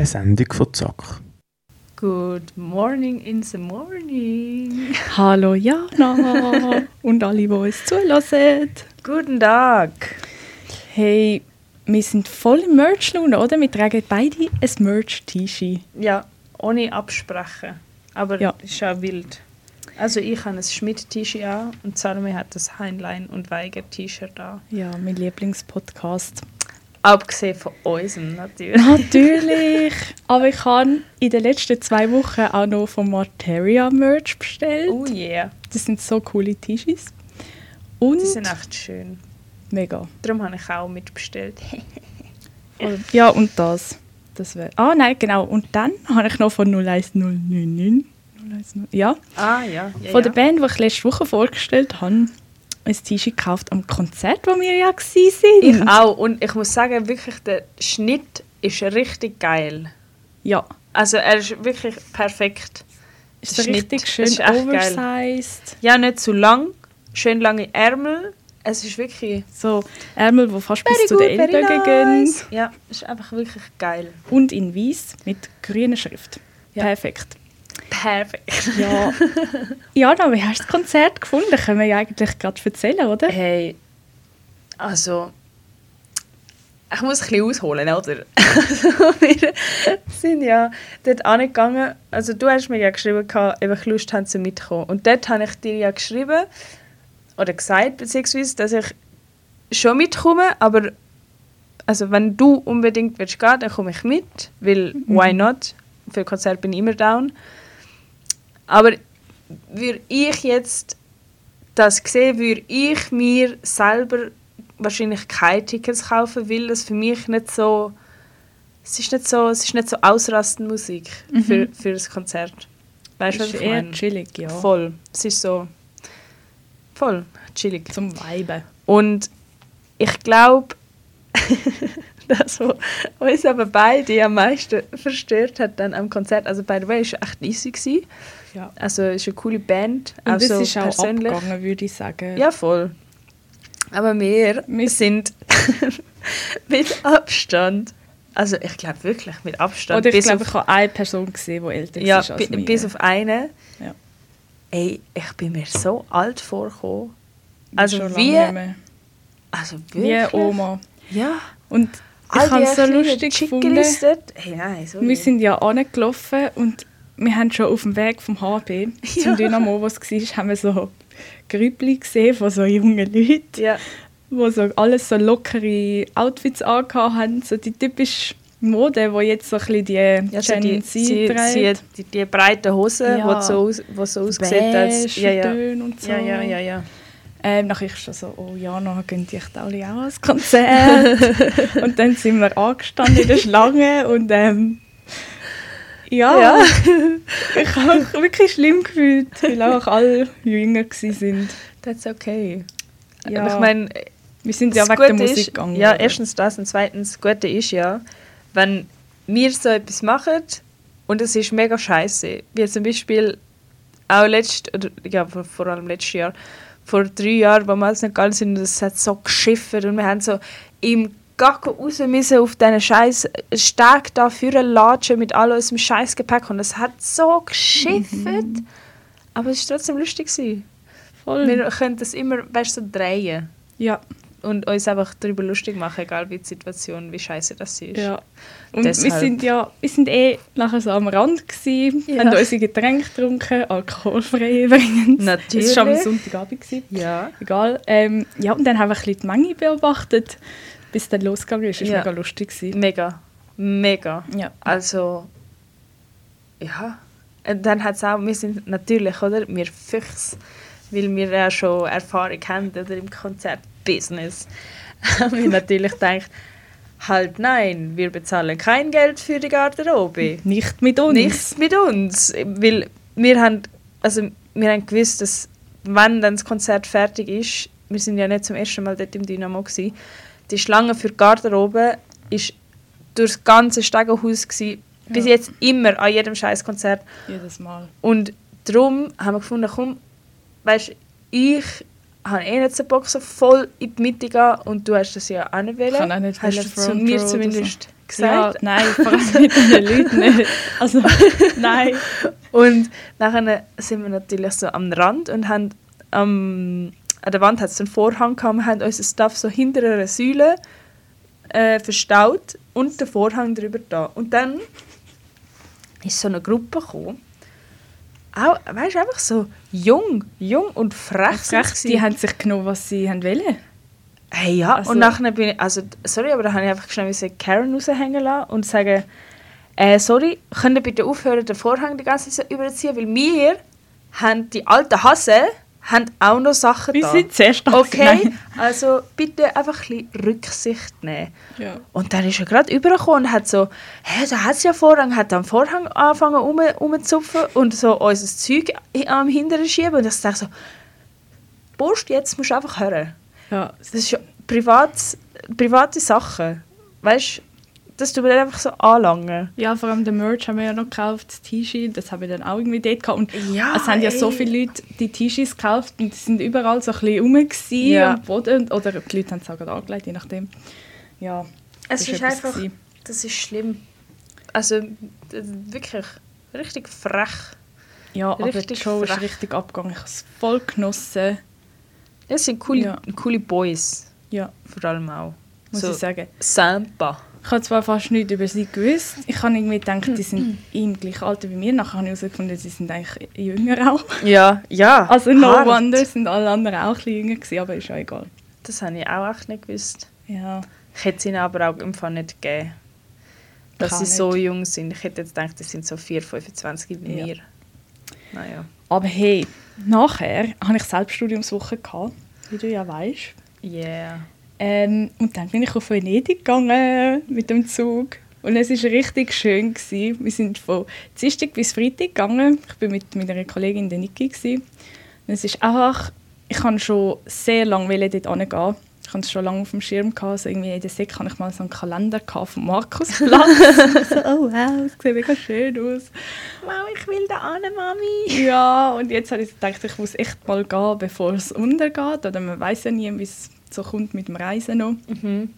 Eine Sendung von Zack. Good morning in the morning. Hallo Jana und alle, die uns zulassen. Guten Tag. Hey, wir sind voll im Merch-Laune, oder? Wir tragen beide ein Merch-T-Shirt. Ja, ohne absprechen. Aber Ja. ist ja wild. Also ich habe ein Schmidt-T-Shirt an und Salome hat das Heinlein und Weiger-T-Shirt an. Ja, mein Lieblingspodcast. Abgesehen von unserem natürlich. Natürlich! Aber ich habe in den letzten zwei Wochen auch noch von Materia Merch bestellt. Oh yeah, Das sind so coole T-Shirts. Und die sind echt schön. mega. Darum habe ich auch mitbestellt. Ja, und das. das wär, ah, nein, genau. Und dann habe ich noch von 01099. 010, ja, ah ja, ja, von ja. der Band, die ich letzte Woche vorgestellt habe, ein T-Shirt gekauft am Konzert, wo wir ja gsi Ich auch. Und ich muss sagen, wirklich, der Schnitt ist richtig geil. Ja, Also er ist wirklich perfekt. ist Der so richtig Schnitt, schön ist echt geil. oversized. Ja, nicht zu lang, schön lange Ärmel. Es ist wirklich So Ärmel, die fast bis zu den Ellbogen gehen. Ja, es ist einfach wirklich geil. Und in weiß mit grüner Schrift. Ja. Perfekt. Perfekt. Ja, Jana, wie hast du das Konzert gefunden? Können wir ja eigentlich gerade erzählen, oder? Hey, also ich muss ein bisschen ausholen, oder? Also, wir sind ja dort angegangen. Also du hast mir ja geschrieben, ob ich Lust habe, zu mitkommen. Und dort habe ich dir ja geschrieben, oder gesagt, beziehungsweise, dass ich schon mitkomme, aber also wenn du unbedingt willst gehen, dann komme ich mit, weil why not? Für Konzert bin ich immer down. Aber würde ich jetzt das sehe, würde ich mir selber wahrscheinlich keine Tickets kaufen, weil das für mich nicht so es ist nicht so, es ist nicht so Ausrastenmusik für, für das Konzert. Weißt du, was ist ich eher meine? chillig, ja. Voll. Es ist so voll chillig. Zum Weiben. Und ich glaube, das, was uns aber beide am meisten verstört hat dann am Konzert, also by the way, es war echt easy. Gewesen. Ja. Also es ist eine coole Band, Und also es ist auch persönlich. abgegangen, würde ich sagen. Ja, voll. Aber wir, Wir- sind mit Abstand, also ich glaube wirklich mit Abstand, Oder ich glaube, auf, ich habe eine Person gesehen, die älter ja, ist als bi- bis auf eine. Ja. Ey, ich bin mir so alt vorgekommen. Also lange wie, also Wie wirklich. Oma. Ja. Und ich habe es so lustig gefunden. Hey, nein. Wir sind ja angelaufen und wir haben schon auf dem Weg vom HB Ja. zum Dynamo, wo es war, haben wir so Grüppli gesehen von so jungen Leuten, ja, die so alles so lockere Outfits angehabt haben. So die typische Mode, die jetzt so ein bisschen die ja so die, sie, sie, die, die breiten Hosen, Ja. die so, wo so aussehen als... Ja, ja. Und so. Ja, ja, ja, ja. Ähm, nachher ist schon so, oh ja, nachher gehen die echt alle auch ans Konzert. und dann sind wir angestanden in der Schlange und ähm, ja, Ja. ich habe mich wirklich schlimm gefühlt, weil auch alle jünger waren. That's okay. Ja. Aber ich meine, Wir sind ja wegen der Musik ist, gegangen. Ja, erstens das und zweitens, das Gute ist ja, wenn wir so etwas machen und es ist mega scheiße, wie zum Beispiel auch letzt, oder, ja, vor allem letztes Jahr, vor drei Jahren, wo wir alles nicht gegangen sind, und es hat so geschiffert und wir haben so im Gacko raus müssen auf diesen scheiß Steg da für latschen mit all unserem scheiß Gepäck und es hat so geschiffert. Aber es war trotzdem lustig. Gewesen. Voll. Wir können das immer, weißt du, so drehen ja, und uns einfach darüber lustig machen, egal wie die Situation, wie scheiße das ist. ja. Und wir Deshalb. sind ja, wir sind eh nachher so am Rand gewesen, Ja. haben unsere Getränke getrunken, alkoholfrei übrigens. Natürlich. Es war am Sonntagabend. Gewesen. Ja. Egal. Ähm, ja, und dann haben wir ein bisschen die Menge beobachtet, bis es dann losgegangen ist. War Ja. mega lustig. Gewesen. Mega. Mega. Ja. Also, ja. Und dann hat es auch, wir sind natürlich, oder, wir Füchse, weil wir ja schon Erfahrung haben oder, im Konzertbusiness, haben wir natürlich gedacht, halt nein, wir bezahlen kein Geld für die Garderobe. Nicht mit uns. Nichts mit uns. Weil wir haben, also wir haben gewusst, dass wenn dann das Konzert fertig ist, wir sind ja nicht zum ersten Mal dort im Dynamo gewesen, die Schlange für die Garderobe ist durch das ganze Stegenhaus gewesen, bis Ja. jetzt immer an jedem scheiß Konzert. Jedes Mal. Und darum haben wir gefunden, komm, weißt, ich habe eh nicht so Bock, so voll in die Mitte gehen und du hast das ja auch nicht wollen. kann auch nicht hast du zu mir zumindest gesagt. Ja, nein, vor allem mit den Leuten nicht. Also, nein. Und nachher sind wir natürlich so am Rand und haben am an der Wand hat es einen Vorhang gehabt, wir haben unser Stuff so hinter einer Säule äh, verstaut und den Vorhang drüber da. Und dann ist so eine Gruppe gekommen, auch, weißt du, einfach so jung, jung und frech. sind Frech, sie. die haben sich genommen, was sie haben wollen. Hey, ja, Also- und nachher bin ich, also, sorry, aber da habe ich einfach schnell Karen raushängen lassen und sagen, äh, sorry, könnt ihr bitte aufhören, den Vorhang die ganze Zeit so überzuziehen, weil wir haben, die alten Hasen, haben auch noch Sachen Wir da. sind zuerst da Okay, gewesen. also bitte einfach ein bisschen Rücksicht nehmen. Ja. Und dann ist er gerade übergekommen und hat so, hä, da hat es ja Vorhang, hat am Vorhang angefangen um, umzupfen und so unser Zeug am hinteren schieben. Und ich dachte so, Burst, jetzt musst du einfach hören. ja. Das ist ja privat, private Sachen. Weißt du, das tut mir dann einfach so anlangen. Ja, vor allem den Merch haben wir ja noch gekauft, das T-Shirt, das haben wir dann auch irgendwie dort gehabt. Und Ja, es haben ja so viele Leute die T-Shirts gekauft und die sind überall so ein bisschen rum Ja. am Boden. Oder die Leute haben es auch gerade angelegt, je nachdem. Ja, Es das ist etwas einfach, gewesen. das ist schlimm. Also d- wirklich richtig frech. Ja, aber die Richtig Show ist richtig abgegangen. Ich habe es voll genossen. Das sind coole, Ja. coole Boys, Ja, vor allem auch. muss so ich sagen. Sampa. Ich habe zwar fast nichts über sie gewusst. Ich habe irgendwie gedacht, die sind im gleichen Alter wie mir. Nachher habe ich herausgefunden, sie sind eigentlich jünger auch. Ja, ja. Also no hart. wonder sind alle anderen auch ein bisschen jünger gewesen, aber ist ja egal. Das habe ich auch echt nicht gewusst. Ja, Ich hätte es ihnen aber auch im Fall nicht gegeben. Dass Kann sie so jung sind. Ich hätte jetzt gedacht, die sind so 4, 25 wie Ja. mir. Naja. aber hey, nachher hatte ich Selbststudiumswoche, gehabt, wie du ja weißt. Yeah. Ähm, und dann bin ich auf Venedig gegangen mit dem Zug. Und es war richtig schön. Gewesen. Wir sind von Dienstag bis Freitag gegangen. Ich war mit meiner Kollegin der Niki. Gewesen. Und es ist einfach, ich kann schon sehr lange dort hingehen. Ich hatte es schon lange auf dem Schirm. Gehabt. Also irgendwie in der Sek hatte ich mal so einen Kalender gehabt vom Markusplatz. so, oh wow, es sieht mega schön aus. Wow, ich will da an, Mami. Ja, und jetzt habe ich gedacht, ich muss echt mal gehen, bevor es untergeht. Oder man weiß ja nie, wie es so kommt mit dem Reisen noch. Mhm.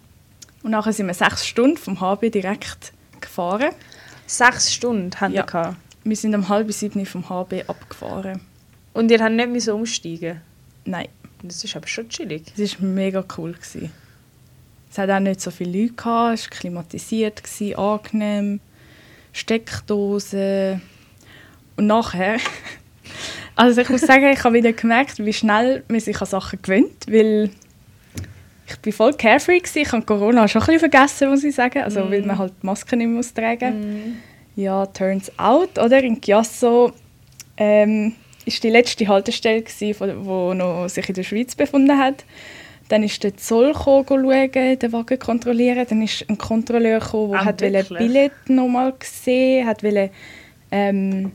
Und nachher sind wir sechs Stunden vom HB direkt gefahren. Sechs Stunden haben Ja. wir. Wir sind um halb sieben vom HB abgefahren. Und ihr habt nicht müssen umsteigen Nein, Das ist aber schon chillig. es war mega cool. Gewesen. Es hat auch nicht so viele Leute, gehabt, es war klimatisiert, gewesen, angenehm, Steckdosen. Und nachher, also ich muss sagen, ich habe wieder gemerkt, wie schnell man sich an Sachen gewöhnt, weil ich bin voll carefree gewesen. Ich habe Corona schon ein bisschen vergessen, muss ich sagen, also weil man halt die Maske nicht mehr muss tragen Ja, turns out, oder? In Chiasso ähm, ist die letzte Haltestelle, gewesen, von- wo noch sich in der Schweiz befunden hat. Dann ist der Zoll schauen, den Wagen kontrollieren. Dann ist ein Kontrolleur gekommen, der Ah, hat wirklich? Billett nochmal gesehen, hat wollte, ähm,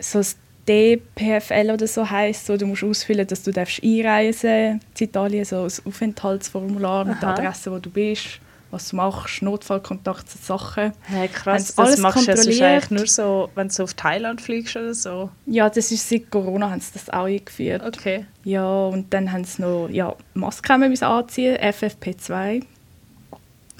so das DPFL oder so heisst, so, du musst ausfüllen, dass du darfst einreisen in Italien, so ein Aufenthaltsformular mit der. Adresse, wo du bist, was du machst, Notfallkontakt, so Sachen. Hey, krass, das alles machst du kontrolliert? eigentlich nur so, wenn du auf Thailand fliegst oder so. Ja, das ist seit Corona haben sie das auch eingeführt. Okay. Ja, und dann haben sie noch ja, Maske haben wir müssen anziehen, FFP2.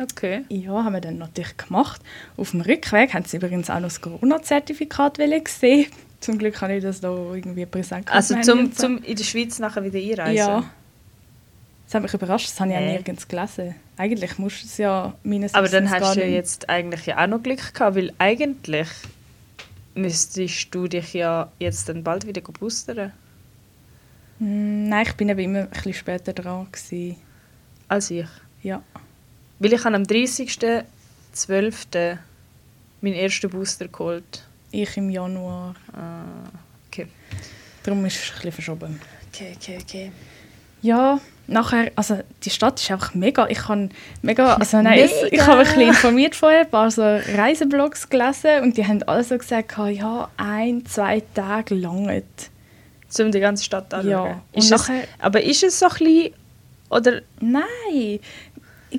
Okay. Ja, haben wir dann natürlich gemacht. Auf dem Rückweg haben sie übrigens auch noch das Corona-Zertifikat wollen sehen. Zum Glück habe ich das da irgendwie präsent Also zum, zum in der Schweiz nachher wieder einreisen? Ja. Das hat mich überrascht, das habe ich ja nirgends gelesen. Eigentlich musst du es ja meines Aber dann hast du ja jetzt eigentlich ja auch noch Glück gehabt, weil eigentlich müsstest du dich ja jetzt dann bald wieder boostern. Hm, Nein, ich bin eben immer ein bisschen später dran. Gewesen. als ich. Ja. Weil ich habe am 30.12. meinen ersten Booster geholt. Ich im Januar. Ah, okay. Darum ist es ein bisschen verschoben. Okay, okay, okay. Ja, nachher, also die Stadt ist einfach mega. Ich habe mega, also nein, es- ich Mega. habe ein bisschen informiert vorher, ein paar so Reiseblogs gelesen und die haben alle so gesagt, ja, ein, zwei Tage lange. Um die ganze Stadt anzuschauen. Ja, Ist es, nachher- aber ist es so ein bisschen... Oder... Nein,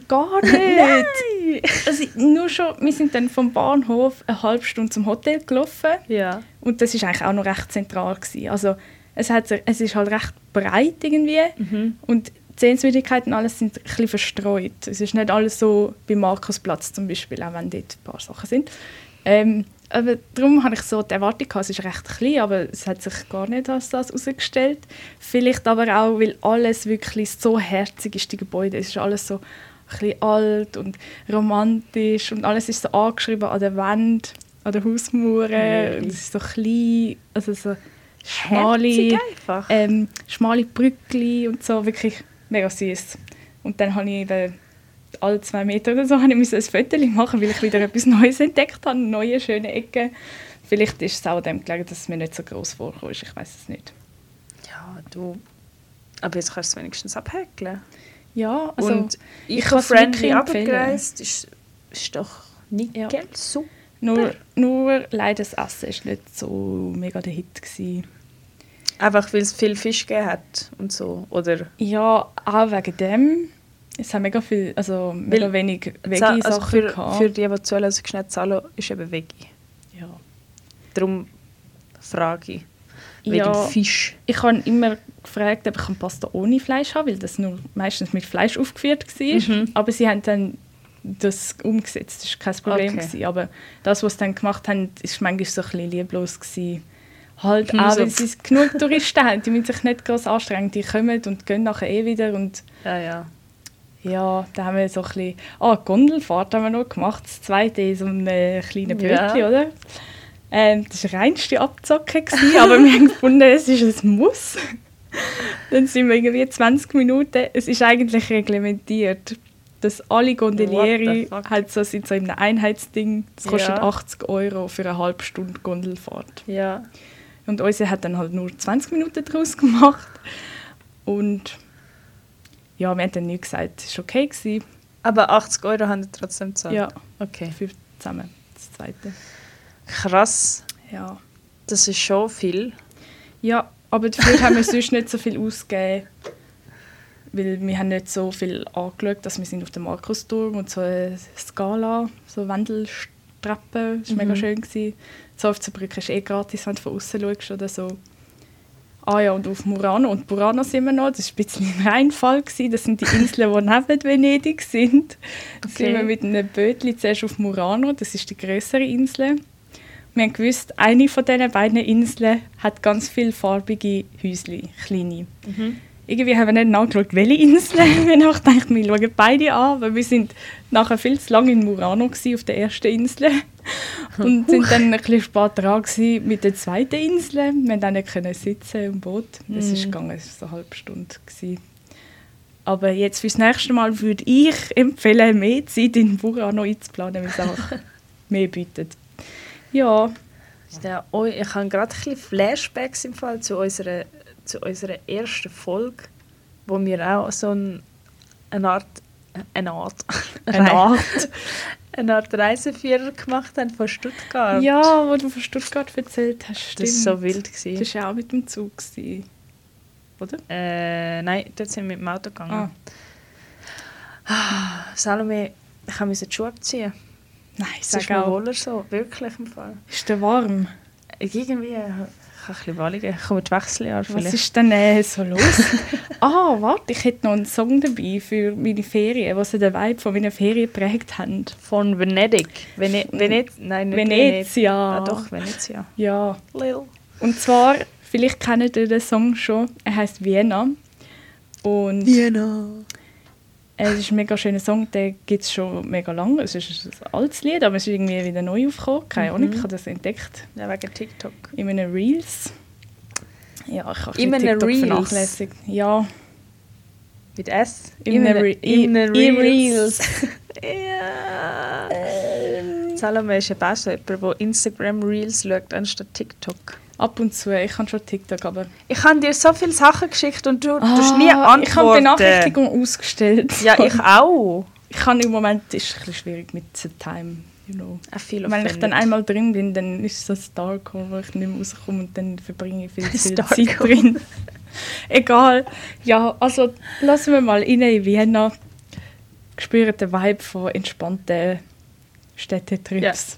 gar nicht. Also, nur schon, wir sind dann vom Bahnhof eine halbe Stunde zum Hotel gelaufen Ja. und das ist eigentlich auch noch recht zentral gewesen. Also es, hat, es ist halt recht breit irgendwie Mhm. und Sehenswürdigkeiten alles sind ein bisschen verstreut. Es ist nicht alles so wie Markusplatz zum Beispiel, auch wenn dort ein paar Sachen sind. Ähm, aber darum habe ich so die Erwartung gehabt, es ist recht klein, aber es hat sich gar nicht als das herausgestellt. Vielleicht aber auch, weil alles wirklich so herzig ist, die Gebäude. Es ist alles so bisschen alt und romantisch und alles ist so angeschrieben an der Wand, an der Hausmauer. Really? Und es ist so klein, also so schmale, ähm, schmale Brückli und so, wirklich mega süß. Und dann habe ich eben alle zwei Meter oder so habe ich ein Foto machen, weil ich wieder etwas Neues entdeckt habe, neue schöne Ecken. Vielleicht ist es auch dem gelegen, dass es mir nicht so groß vorkommt. Ich weiß es nicht. Ja, du. Aber jetzt kannst du es wenigstens abhäkeln. Ja, also und ich es friendly abgereist, ist, ist doch nicht Ja. Super. nur, nur leider das Essen ist nicht so mega der Hit gewesen. Einfach weil es viel Fisch gegeben hat und so. Oder Ja, auch wegen dem. Es haben mega viel, also mega Weil- wenig also Veggie-Sachen für, gehabt. für die, die zuhören, also schnell zahlen, ist eben Veggie. ja. Darum frage ich. Wegen Ja. Fisch. Ich habe immer gefragt, ob ich eine Pasta ohne Fleisch habe, weil das nur meistens mit Fleisch aufgeführt war. Mhm. Aber sie haben dann das umgesetzt, das war kein Problem. Okay. Gewesen. Aber das, was sie dann gemacht haben, ist manchmal so ein bisschen lieblos. Gewesen. Halt Hm, auch, weil sie genug Touristen haben, die müssen sich nicht groß anstrengen. Die kommen und gehen nachher eh wieder. Und Ja, ja. ja, da haben wir so ein bisschen... Ah, Gondelfahrt haben wir noch gemacht. Das zweite in so einem kleinen Ja. Bötchen, oder? Ähm, das war reinste Abzocke, gewesen, aber wir haben gefunden, es ist ein Muss. Dann sind wir irgendwie 20 Minuten, es ist eigentlich reglementiert, dass alle Gondelieri halt so sind so in einem Einheitsding, das kostet Ja. 80 Euro für eine halbe Stunde Gondelfahrt. Ja. Und unsere hat dann halt nur 20 Minuten daraus gemacht. Und ja, wir haben dann nicht gesagt, es war okay. Gewesen. Aber 80 Euro haben die trotzdem gezahlt? Ja, Okay. für zusammen, das zweite. Krass. Ja. Das ist schon viel. Ja, aber dafür haben wir sonst nicht so viel ausgegeben. Weil wir haben nicht so viel angeschaut, dass wir sind auf dem Markusturm und so eine Skala, so Wendelstreppen, das war mega Mhm. schön. Gewesen. So auf der Brücke ist eh gratis, wenn du von außen schaust oder so. Ah ja, und auf Murano. Und Murano sind wir noch, das war ein bisschen ein Reinfall. Gewesen. Das sind die Inseln, die neben Venedig sind. Da Okay. sind wir mit einem Bötli zuerst auf Murano, das ist die größere Insel. Wir haben gewusst, eine von diesen beiden Inseln hat ganz viele farbige Häuschen, kleine. Irgendwie haben wir nicht nachgeschaut, welche Insel. wir haben auch gedacht, wir schauen beide an, aber wir sind nachher viel zu lange in Murano gewesen, auf der ersten Insel und sind dann ein bisschen spät dran gewesen mit der zweiten Insel. Wir konnten auch nicht sitzen im Boot. Das ist Mhm. gegangen, es war so eine halbe Stunde. Gewesen. Aber jetzt fürs nächste Mal würde ich empfehlen, mehr Zeit in Murano einzuplanen, weil es auch mehr bietet. Ja, ich habe gerade ein bisschen Flashbacks im Fall zu unserer, zu unserer ersten Folge, wo wir auch so ein, eine Art, eine Art, eine Art. eine Art Reiseführer gemacht haben von Stuttgart. Ja, wo du von Stuttgart erzählt hast, stimmt. das war so wild. Das Gewesen. war auch mit dem Zug, gewesen, oder? Äh, nein, dort sind wir mit dem Auto gegangen. Ah. Salome, ich musste die Schuhe abziehen. Nein, Es sag ist auch. wohler so, wirklich im Fall. Ist der warm? Irgendwie, ich habe ein bisschen Walligen. Ich komme die Wechseljahre Was vielleicht. ist denn äh, so los? ah, warte, ich hätte noch einen Song dabei für meine Ferien, was den Vibe von meinen Ferien geprägt haben. Von Venedig. Vene Venez nein, nicht Venezia. Ah, doch, Venezia. Ja. Lil. Und zwar, vielleicht kennt ihr den Song schon, er heißt Vienna. Und Vienna. Es ist ein mega schöner Song, den gibt es schon mega lange. Es ist ein altes Lied, aber es ist irgendwie wieder neu aufgekommen. Keine Ahnung, Mhm. ich habe das entdeckt Ja, wegen TikTok. in meinen Reels. Ja, ich habe In einem TikTok Reels? vernachlässigt. Ja, Mit S? in einem Re in i- einem i- Reels. Reels. ja. Salome ist eben auch so jemand, der Instagram Reels schaut, anstatt TikTok. Ab und zu, ich habe schon TikTok, aber... Ich habe dir so viele Sachen geschickt und du tust nie Ah, Ich habe antworten. Benachrichtigung ausgestellt. Ja, ich auch. Ich habe im Moment ist es ein schwierig mit der Time, you know. I feel Wenn ich dann einmal drin bin, dann ist es so Dark Hole, wo ich nicht mehr rauskomme und dann verbringe ich viel viel Zeit drin. Egal. Ja, also lassen wir mal rein in Vienna. Spüren den Vibe von entspannten Städtetrips.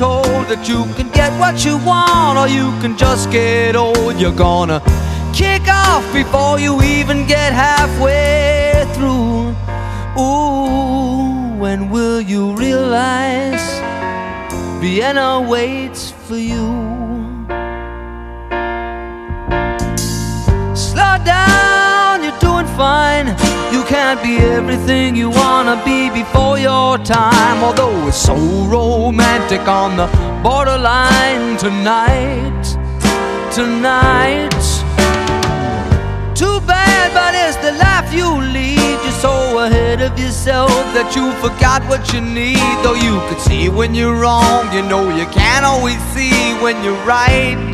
told that you can get what you want or you can just get old, you're gonna kick off before you even get halfway through. Ooh, when will you realize Vienna waits for you? Slow down, fine. You can't be everything you wanna be before your time. Although it's so romantic on the borderline tonight, tonight. Too bad, but it's the life you lead. You're so ahead of yourself that you forgot what you need. Though you could see when you're wrong, you know you can't always see when you're right.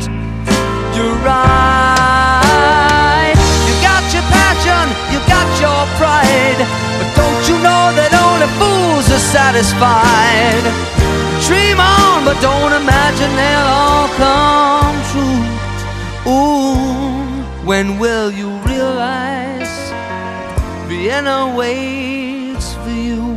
You're right. Got your pride. But don't you know that only fools are satisfied? Dream on, but don't imagine they'll all come true. Ooh, when will you realize Vienna waits for you?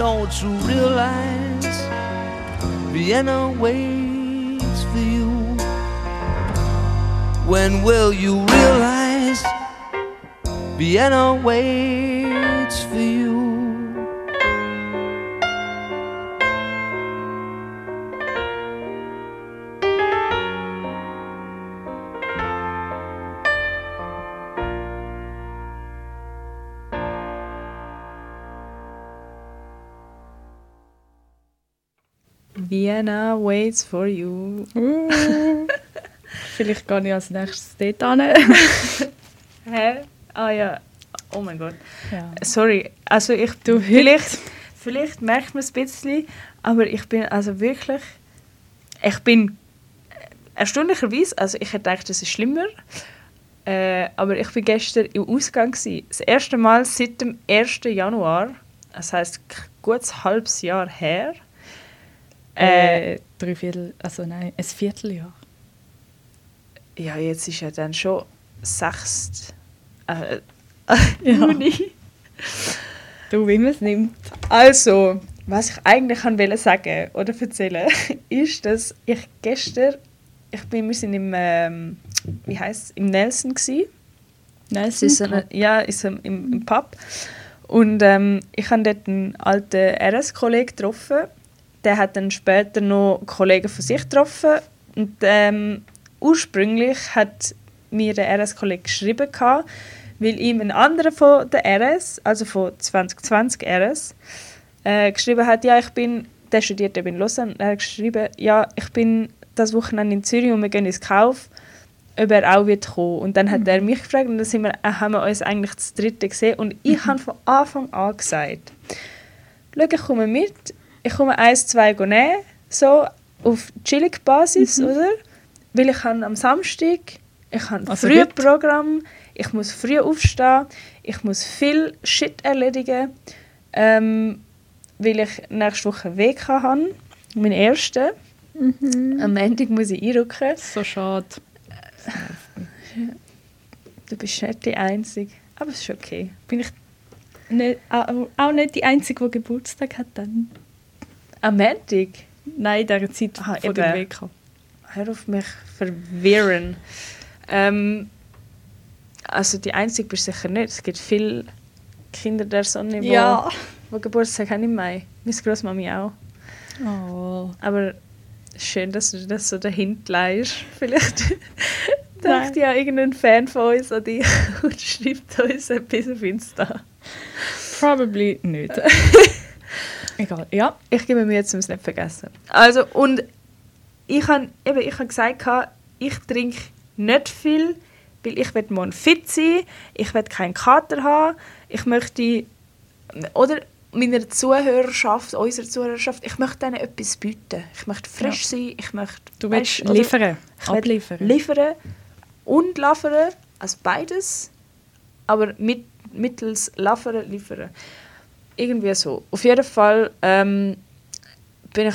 don't you realize Vienna waits for you? When will you realize Vienna waits for you? Vienna waits for you. Uh. Vielleicht gehe ich als nächstes dort hin. Hä? Ah ja. Oh mein Gott. ja. Sorry. Also ich Du, vielleicht, vielleicht merkt man es ein bisschen, aber ich bin also wirklich, ich bin erstaunlicherweise, also ich hätte gedacht, das ist schlimmer, äh, aber ich bin gestern im Ausgang gewesen. Das erste Mal seit dem 1. Januar, das heißt gutes halbes Jahr her. Äh, Äh, drei Viertel, also nein, ein Vierteljahr. ja, jetzt ist ja dann schon 6. Äh, Ja. Juni. Du, wie man es nimmt. Also, was ich eigentlich kann wollte sagen oder erzählen, ist, dass ich gestern, ich bin, wir sind im, ähm, wie heißt im Nelson gsi. Es ist eine, ja, ist im, im, im Pub. Und ähm, ich habe dort einen alten RS-Kollegen getroffen. Der hat dann später noch Kollegen von sich getroffen. Und ähm, ursprünglich hat mir der RS-Kollege geschrieben, gehabt, weil ihm ein anderer von der RS, also von 2020 RS, äh, geschrieben hat, ja, ich bin, der studiert eben in Lausanne, er hat geschrieben, ja, ich bin das Wochenende in Zürich und wir gehen ins Kauf, ob er auch wird kommen. Und dann hat er mich gefragt und dann sind wir, äh, haben wir uns eigentlich das dritte gesehen und ich habe von Anfang an gesagt, schau, ich komme mit, ich komme eins, zwei nehmen, so auf chillig Basis, oder? Weil ich habe am Samstag, ich habe Also früh? Programm, ich muss früh aufstehen, ich muss viel Shit erledigen, ähm, weil ich nächste Woche WK habe, meinen ersten. Am Montag muss ich einrücken. So schade. Du bist nicht die Einzige. Aber es ist okay. Bin ich nicht, auch, auch nicht die Einzige, die Geburtstag hat dann. Am Montag? Nein, in dieser Zeit Aha, von der eben. WK. Hör auf mich verwirren. Ähm, also die Einzige bist du sicher nicht. Es gibt viele Kinder der Sonne, die Ja. Geburtstag haben im Mai. Meine Großmami auch. Oh. Aber schön, dass du das so dahinter leist. Vielleicht denkt ja irgendein Fan von uns an dich und schreibt uns etwas auf Insta. Probably nicht. Egal, ja. Ich gebe mir Mühe, um es nicht vergessen. Also, und ich habe eben, ich habe gesagt, ich trinke nicht viel, weil ich will morgen fit sein, ich will keinen Kater haben, ich möchte, oder meiner Zuhörerschaft, unserer Zuhörerschaft, ich möchte ihnen etwas bieten. Ich möchte frisch sein, ich möchte... Du willst oder- liefern, Ich abliefern. liefern und liefern, also beides, aber mit, mittels liefern, liefern. Irgendwie so. Auf jeden Fall ähm, bin ich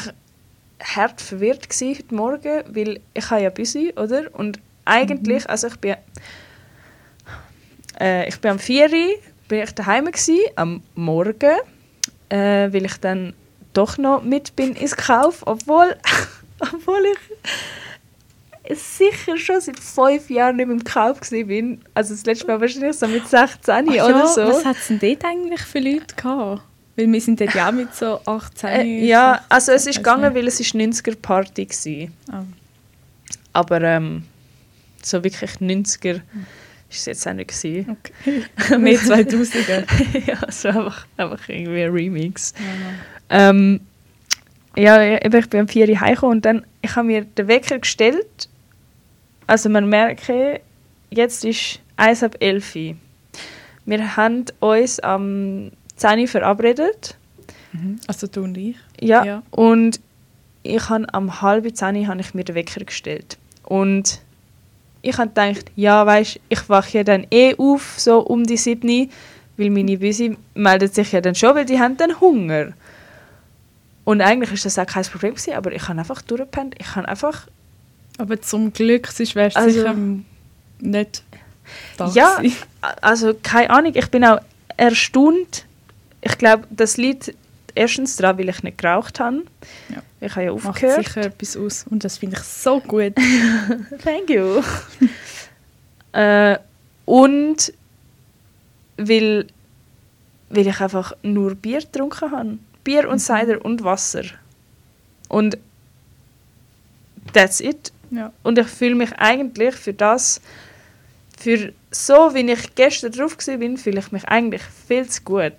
hart verwirrt gsi heute Morgen, weil ich habe ja busy, oder? Und eigentlich, also ich bin, äh, ich bin am 4 Uhr bin ich daheim gsi, am Morgen, äh, weil ich dann doch noch mit bin ins Kauf, obwohl, obwohl ich sicher schon seit fünf Jahren nicht mehr im Kauf bin. Also das letzte Mal wahrscheinlich so mit 16 Ach oder ja, so. Was hat es denn dort eigentlich für Leute gehabt? Weil wir sind dort ja mit so 18 Äh, ja, also es ist gegangen, weil es ist 90er Party gsi. Ah. Aber ähm, so wirklich 90er ist es jetzt auch nicht gsi. Okay. Mehr 2000er. ja, so einfach, einfach irgendwie ein Remix. Ähm, ja, ja, eben, ich bin um 4 Uhr heimgekommen und dann, ich habe mir den Wecker gestellt. Also man merkt, jetzt ist 1 ab 11 Uhr. Wir haben uns am 10 Uhr verabredet. Also du und ich. Ja, Ja. und ich habe am halb 10 Uhr habe ich mir den Wecker gestellt. Und ich habe gedacht, ja, weißt ich wache ja dann eh auf, so um die 7 Uhr, weil meine Büsi meldet sich ja dann schon, weil die haben dann Hunger. Und eigentlich ist das auch kein Problem gewesen, aber ich habe einfach durchgepennt. Ich habe einfach, Aber zum Glück, sonst wärst du Also- sicher nicht da ja, gewesen. also keine Ahnung, ich bin auch erstaunt. Ich glaube, das liegt erstens daran, weil ich nicht geraucht habe. Ja. Ich habe ja Macht aufgehört. sicher etwas aus. Und das finde ich so gut. Thank you. äh, und weil, weil ich einfach nur Bier getrunken habe. Bier und Cider und Wasser. Und that's it. Ja. Und ich fühle mich eigentlich für das, für so wie ich gestern drauf war, bin, fühle ich mich eigentlich viel zu gut.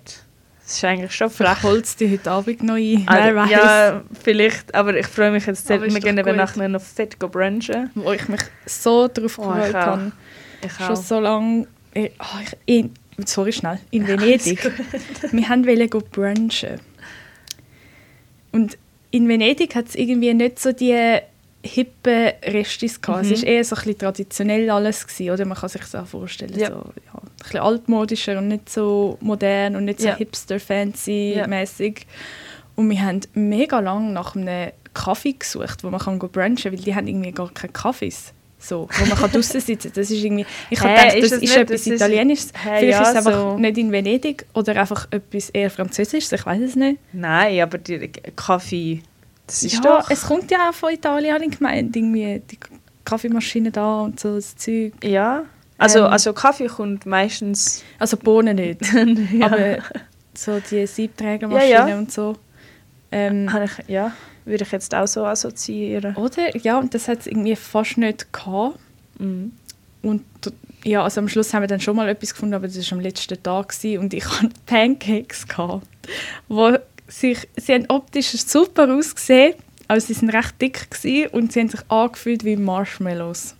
Das ist eigentlich schon frech. Vielleicht holt es dich heute Abend noch ein. Also, Wer. Ja, vielleicht, aber ich freue mich jetzt. Aber Wir gehen eben nachher noch fett brunchen. Wo ich mich so darauf Oh, gefreut habe. Schon so lange. Ich, oh, ich, in, sorry, schnell. In Venedig. Alles Wir haben go brunchen. Und in Venedig hat es irgendwie nicht so die hippe Restis. Mhm. Es war eher so ein bisschen traditionell alles. Gewesen, oder? Man kann sich das auch vorstellen. Ja. So, ja, ein bisschen altmodischer und nicht so modern und nicht so Ja. hipster-fancy-mäßig. Und wir haben mega lang nach einem Kaffee gesucht, wo man kann go brunchen kann, weil die haben irgendwie gar keine Kaffees. So, wo man kann draussen sitzen Das ist irgendwie, ich Hä, gedacht, ist das das ist nicht- etwas das ist- Italienisches. Hä, Vielleicht ja, ist es einfach so. nicht in Venedig oder einfach etwas eher Französisches, ich weiß es nicht. Nein, aber die Kaffee, das ist ja, doch... es kommt ja auch von Italien, habe ich gemeint. Irgendwie die Kaffeemaschine da und so das Zeug. ja, also, Ähm. also Kaffee kommt meistens... Also Bohnen nicht, ja. aber so die Siebträgermaschine Ja, ja. und so. Ähm, ich, ja, würde ich jetzt auch so assoziieren. oder? Ja, und das hat es irgendwie fast nicht gehabt. Mhm. Und ja, also am Schluss haben wir dann schon mal etwas gefunden, aber das war am letzten Tag gewesen, und ich hatte Pancakes gehabt, wo sich, sie haben optisch super ausgesehen, aber sie sind recht dick gewesen, und sie haben sich angefühlt wie Marshmallows.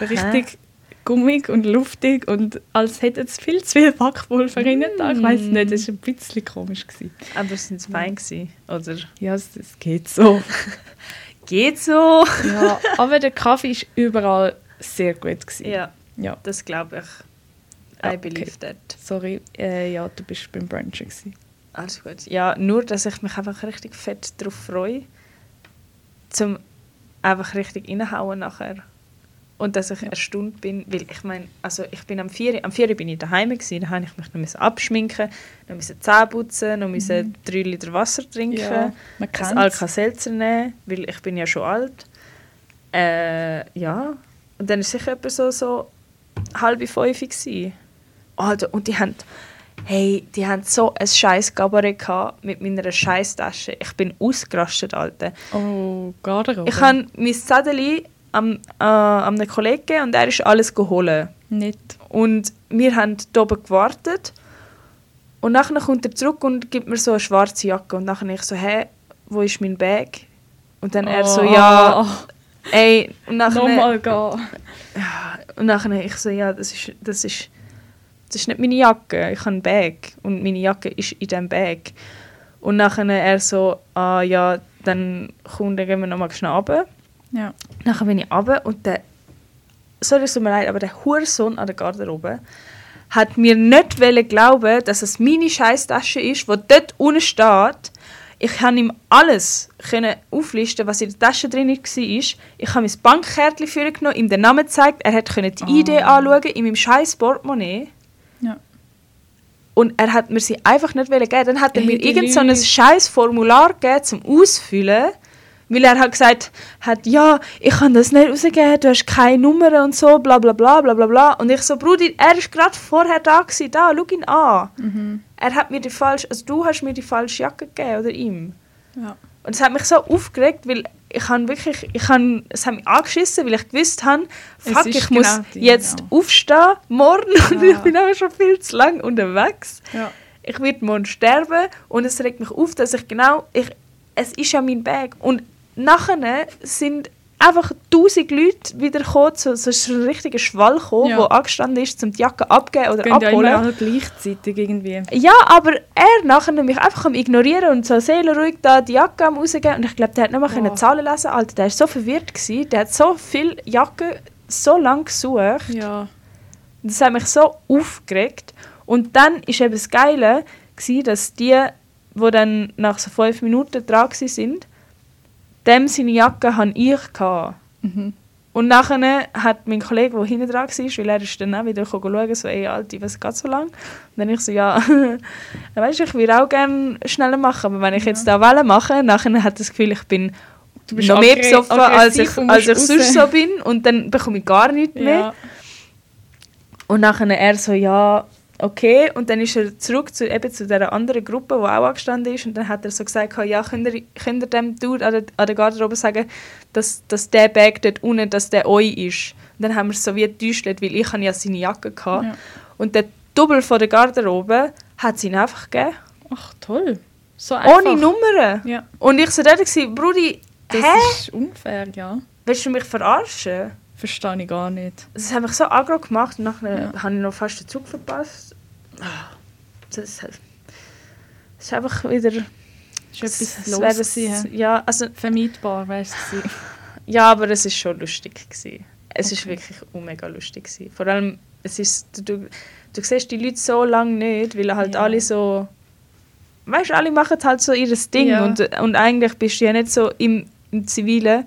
Richtig gummig und luftig und als hätten sie viel zu viel Backpulver mm. da. Ich weiß nicht, das war ein bisschen komisch. Gewesen. Aber es sind fein gewesen, oder? Ja, es, es geht so. Geht so. ja, aber der Kaffee war überall sehr gut. Gewesen. Ja, ja. das glaube ich. I believe that. Sorry, äh, ja, du bist beim Brunchen. Gewesen. Alles gut. Ja, nur, dass ich mich einfach richtig fett darauf freue, zum einfach richtig reinhauen nachher. Und dass ich erstaunt bin, weil ich meine, also ich bin am 4. am 4. bin ich daheim gewesen, da habe ich mich noch abschminken, noch müssen Zähne putzen, noch müssen drei Liter Wasser trinken, Mhm. Ja, ein. Alka-Seltzer nehmen, weil ich bin ja schon alt. Äh, ja. Und dann war sicher etwa so, so halb fünf gewesen. Alter, und die haben, hey, die haben so ein scheiß Gabarett gehabt mit meiner scheiß Tasche. Ich bin ausgerastet, Alter. Oh, Garderobe. Ich habe mein Zettel am, äh, an einen Kollegen gegeben und er ist alles geholt. Nicht. Und wir haben hier oben gewartet. Und nachher kommt er zurück und gibt mir so eine schwarze Jacke. Und nachher ich so, hä, wo ist mein Bag? Und dann er so, Oh, ja, ey. Und nachher, Nochmal gehen. und nachher ich so, ja, das ist, das ist, das ist nicht meine Jacke. Ich habe ein Bag. Und meine Jacke ist in diesem Bag. Und nachher er so, ah ja, dann komm, dann gehen wir nochmal schnell runter. Ja. Nachher bin ich runter und der, sorry, es tut mir leid, aber der Hurensohn an der Garderobe hat mir nicht glauben, dass es meine Scheißtasche ist, die dort unten steht. Ich konnte ihm alles können auflisten, was in der Tasche drin war. Ich habe mein Bankkärtchen für ihn genommen, ihm den Namen gezeigt, er konnte die ID anschauen in meinem scheiß Portemonnaie. Und er hat mir sie einfach nicht geben. Dann hat er mir irgend so ein scheiß Formular gegeben zum Ausfüllen, weil er hat gesagt hat, ja, ich kann das nicht rausgeben, du hast keine Nummer und so, bla bla bla bla bla bla. Und ich so, Brudi, er ist gerade vorher da gewesen, da, schau ihn an. Mhm. Er hat mir die falsche, also du hast mir die falsche Jacke gegeben, oder ihm. Ja. Und es hat mich so aufgeregt, weil ich han wirklich, ich han, es hat mich angeschissen, weil ich gewusst habe, fuck, ich muss genau die, jetzt ja. aufstehen, morgen, und Ja. ich bin aber schon viel zu lang unterwegs. Ja. Ich werde morgen sterben und es regt mich auf, dass ich genau, ich, es ist ja mein Bag. Und nachher sind einfach tausend Leute wieder gekommen, so, so ein richtiger Schwall gekommen, Ja. der angestanden ist, um die Jacke abgeben oder Gehen ja abholen. immer alle gleichzeitig irgendwie. Ja, aber er nachher mich einfach am ignorieren und so seelenruhig da die Jacke am rausgeben. Und ich glaube, der hat nicht mal wow. Zahlen lesen Alter, der war so verwirrt. Gewesen. Der hat so viele Jacken so lange gesucht. Ja. Das hat mich so aufgeregt. Und dann war eben das Geile, gewesen, dass die, die dann nach so fünf Minuten dran sind, dem seine Jacke habe ich gehabt. Mhm. Und nachher hat mein Kollege, der hinten dran war, weil er ist dann auch wieder schauen, so, ey, Alti, was geht so lang? Und dann ich so, ja, weißt du, ich würde auch gerne schneller machen, aber wenn ich jetzt da Welle mache, nachher hat er das Gefühl, ich bin noch mehr besoffen, als ich, als ich sonst so bin und dann bekomme ich gar nichts mehr. Ja. Und nachher er so, ja, okay. Und dann ist er zurück zu, eben zu dieser anderen Gruppe, die auch angestanden ist. Und dann hat er so gesagt, ja, könnt ihr, könnt ihr dem Dude an der, an der Garderobe sagen, dass, dass der Bag dort unten, dass der euch ist. Und dann haben wir es so wie getäuscht, weil ich ja seine Jacke hatte. Ja. Und der Double von der Garderobe hat sie ihn einfach gegeben. Ach, toll. So einfach. Ohne Nummern. Ja. Und ich so dort, gewesen, Brudi, Das hä? ist unfair, ja. Willst du mich verarschen? Verstehe ich gar nicht. Das hat mich so aggro gemacht und nachher Ja. habe ich noch fast den Zug verpasst. Das ist, das ist einfach wieder... Ist etwas es los wäre- hä? Ja, also, Vermeidbar, weißt du. ja, aber es ist schon lustig. Gewesen. Es ist wirklich auch mega lustig. Gewesen. Vor allem, es ist, du, du, du siehst die Leute so lange nicht, weil halt Ja. alle so... Weißt du, alle machen halt so ihr Ding Ja. und, und eigentlich bist du ja nicht so im, im Zivilen,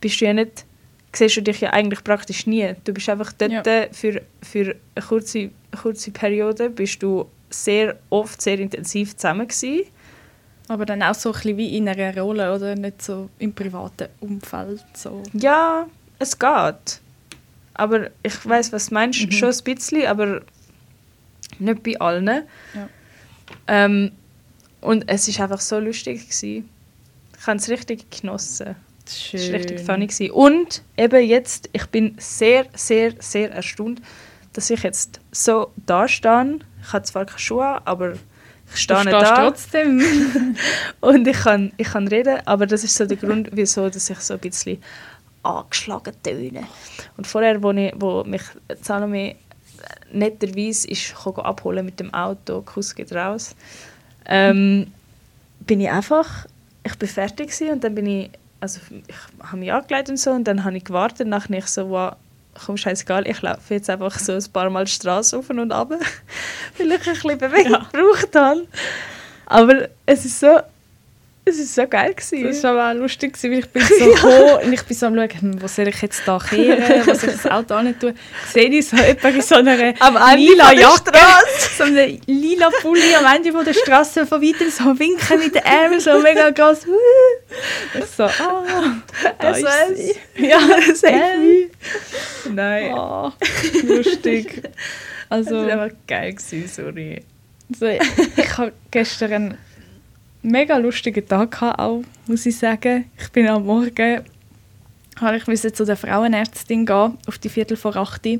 bist du ja nicht, siehst du dich ja eigentlich praktisch nie. Du bist einfach dort Ja. für, für eine kurze, kurze Periode bist du sehr oft sehr intensiv zusammen gewesen. Aber dann auch so ein bisschen wie in einer Rolle, oder? Nicht so im privaten Umfeld. So. Ja, es geht. Aber ich weiß, was du meinst, Mhm. schon ein bisschen, aber nicht bei allen. Ja. Ähm, und es ist einfach so lustig gewesen. Ich habe es richtig genossen. Schön. Es war richtig funny. Gewesen. Und eben jetzt, ich bin sehr, sehr, sehr erstaunt, dass ich jetzt so da stehe. Ich habe zwar keine Schuhe aber ich Du stehe stehst da trotzdem. und ich kann, ich kann reden. Aber das ist so der Grund, wieso dass ich so ein bisschen angeschlagen töne. Und vorher, wo, ich, wo mich Salome netterweise ist abholen mit dem Auto, Kuss geht raus, ähm, bin ich einfach, ich bin fertig und dann bin ich, also ich habe mich angelegt und so und dann habe ich gewartet, nachher ich so, wow, komm, scheißegal, ich laufe jetzt einfach so ein paar Mal die Straße auf und ab, weil ich ein bisschen Bewegung gebraucht habe. Aber es ist so, Es war so geil. Das Gewesen. war aber auch lustig, weil ich bin so gekommen und ich bin so am schauen, hm, wo soll ich jetzt da kehren, wo soll ich das Auto hin tun. Sehe ich so jemanden in so einer Am lila Jacke, so einem lila Pulli am Ende von der Straße von weitem so winken mit den Ärmeln, so mega groß. Ich so, ah, da ist SOS. sie. Ja, Save me. Nein. ah, lustig. Das Also, war einfach geil, gewesen, sorry. also ich hatte gestern mega lustigen Tag gehabt, auch, muss ich sagen. Ich bin am Morgen habe ich musste zu der Frauenärztin gehen, auf die Viertel vor 8 Uhr.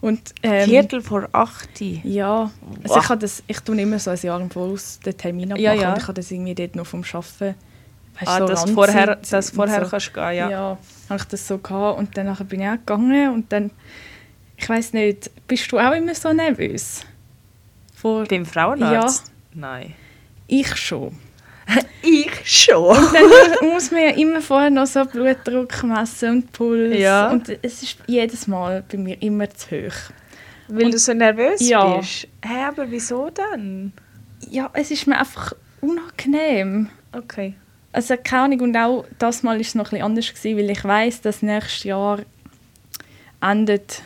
Und, ähm, Viertel vor acht. Ja, also Boah. ich, habe das, ich tue immer so ein Jahr im Voraus den Termin abmachen Ja, ja. und ich habe das irgendwie dort noch vom Arbeiten weißt, Ah, so ranzieht vorher, und vorher so. kannst du gehen, Ja, ja. habe ich das so gehabt und dann bin ich auch gegangen und dann, ich weiß nicht, bist du auch immer so nervös? Vor, Beim Frauenarzt? Nein. Ich schon. Ich schon. Dann muss man ja immer vorher noch so Blutdruck messen und Puls Ja. und es ist jedes Mal bei mir immer zu hoch. Weil du so nervös Ja. bist. Hä, aber wieso dann? Ja, es ist mir einfach unangenehm. Okay. Also keine Ahnung, und auch das Mal war es noch ein bisschen anders, gewesen, weil ich weiß, dass nächstes Jahr endet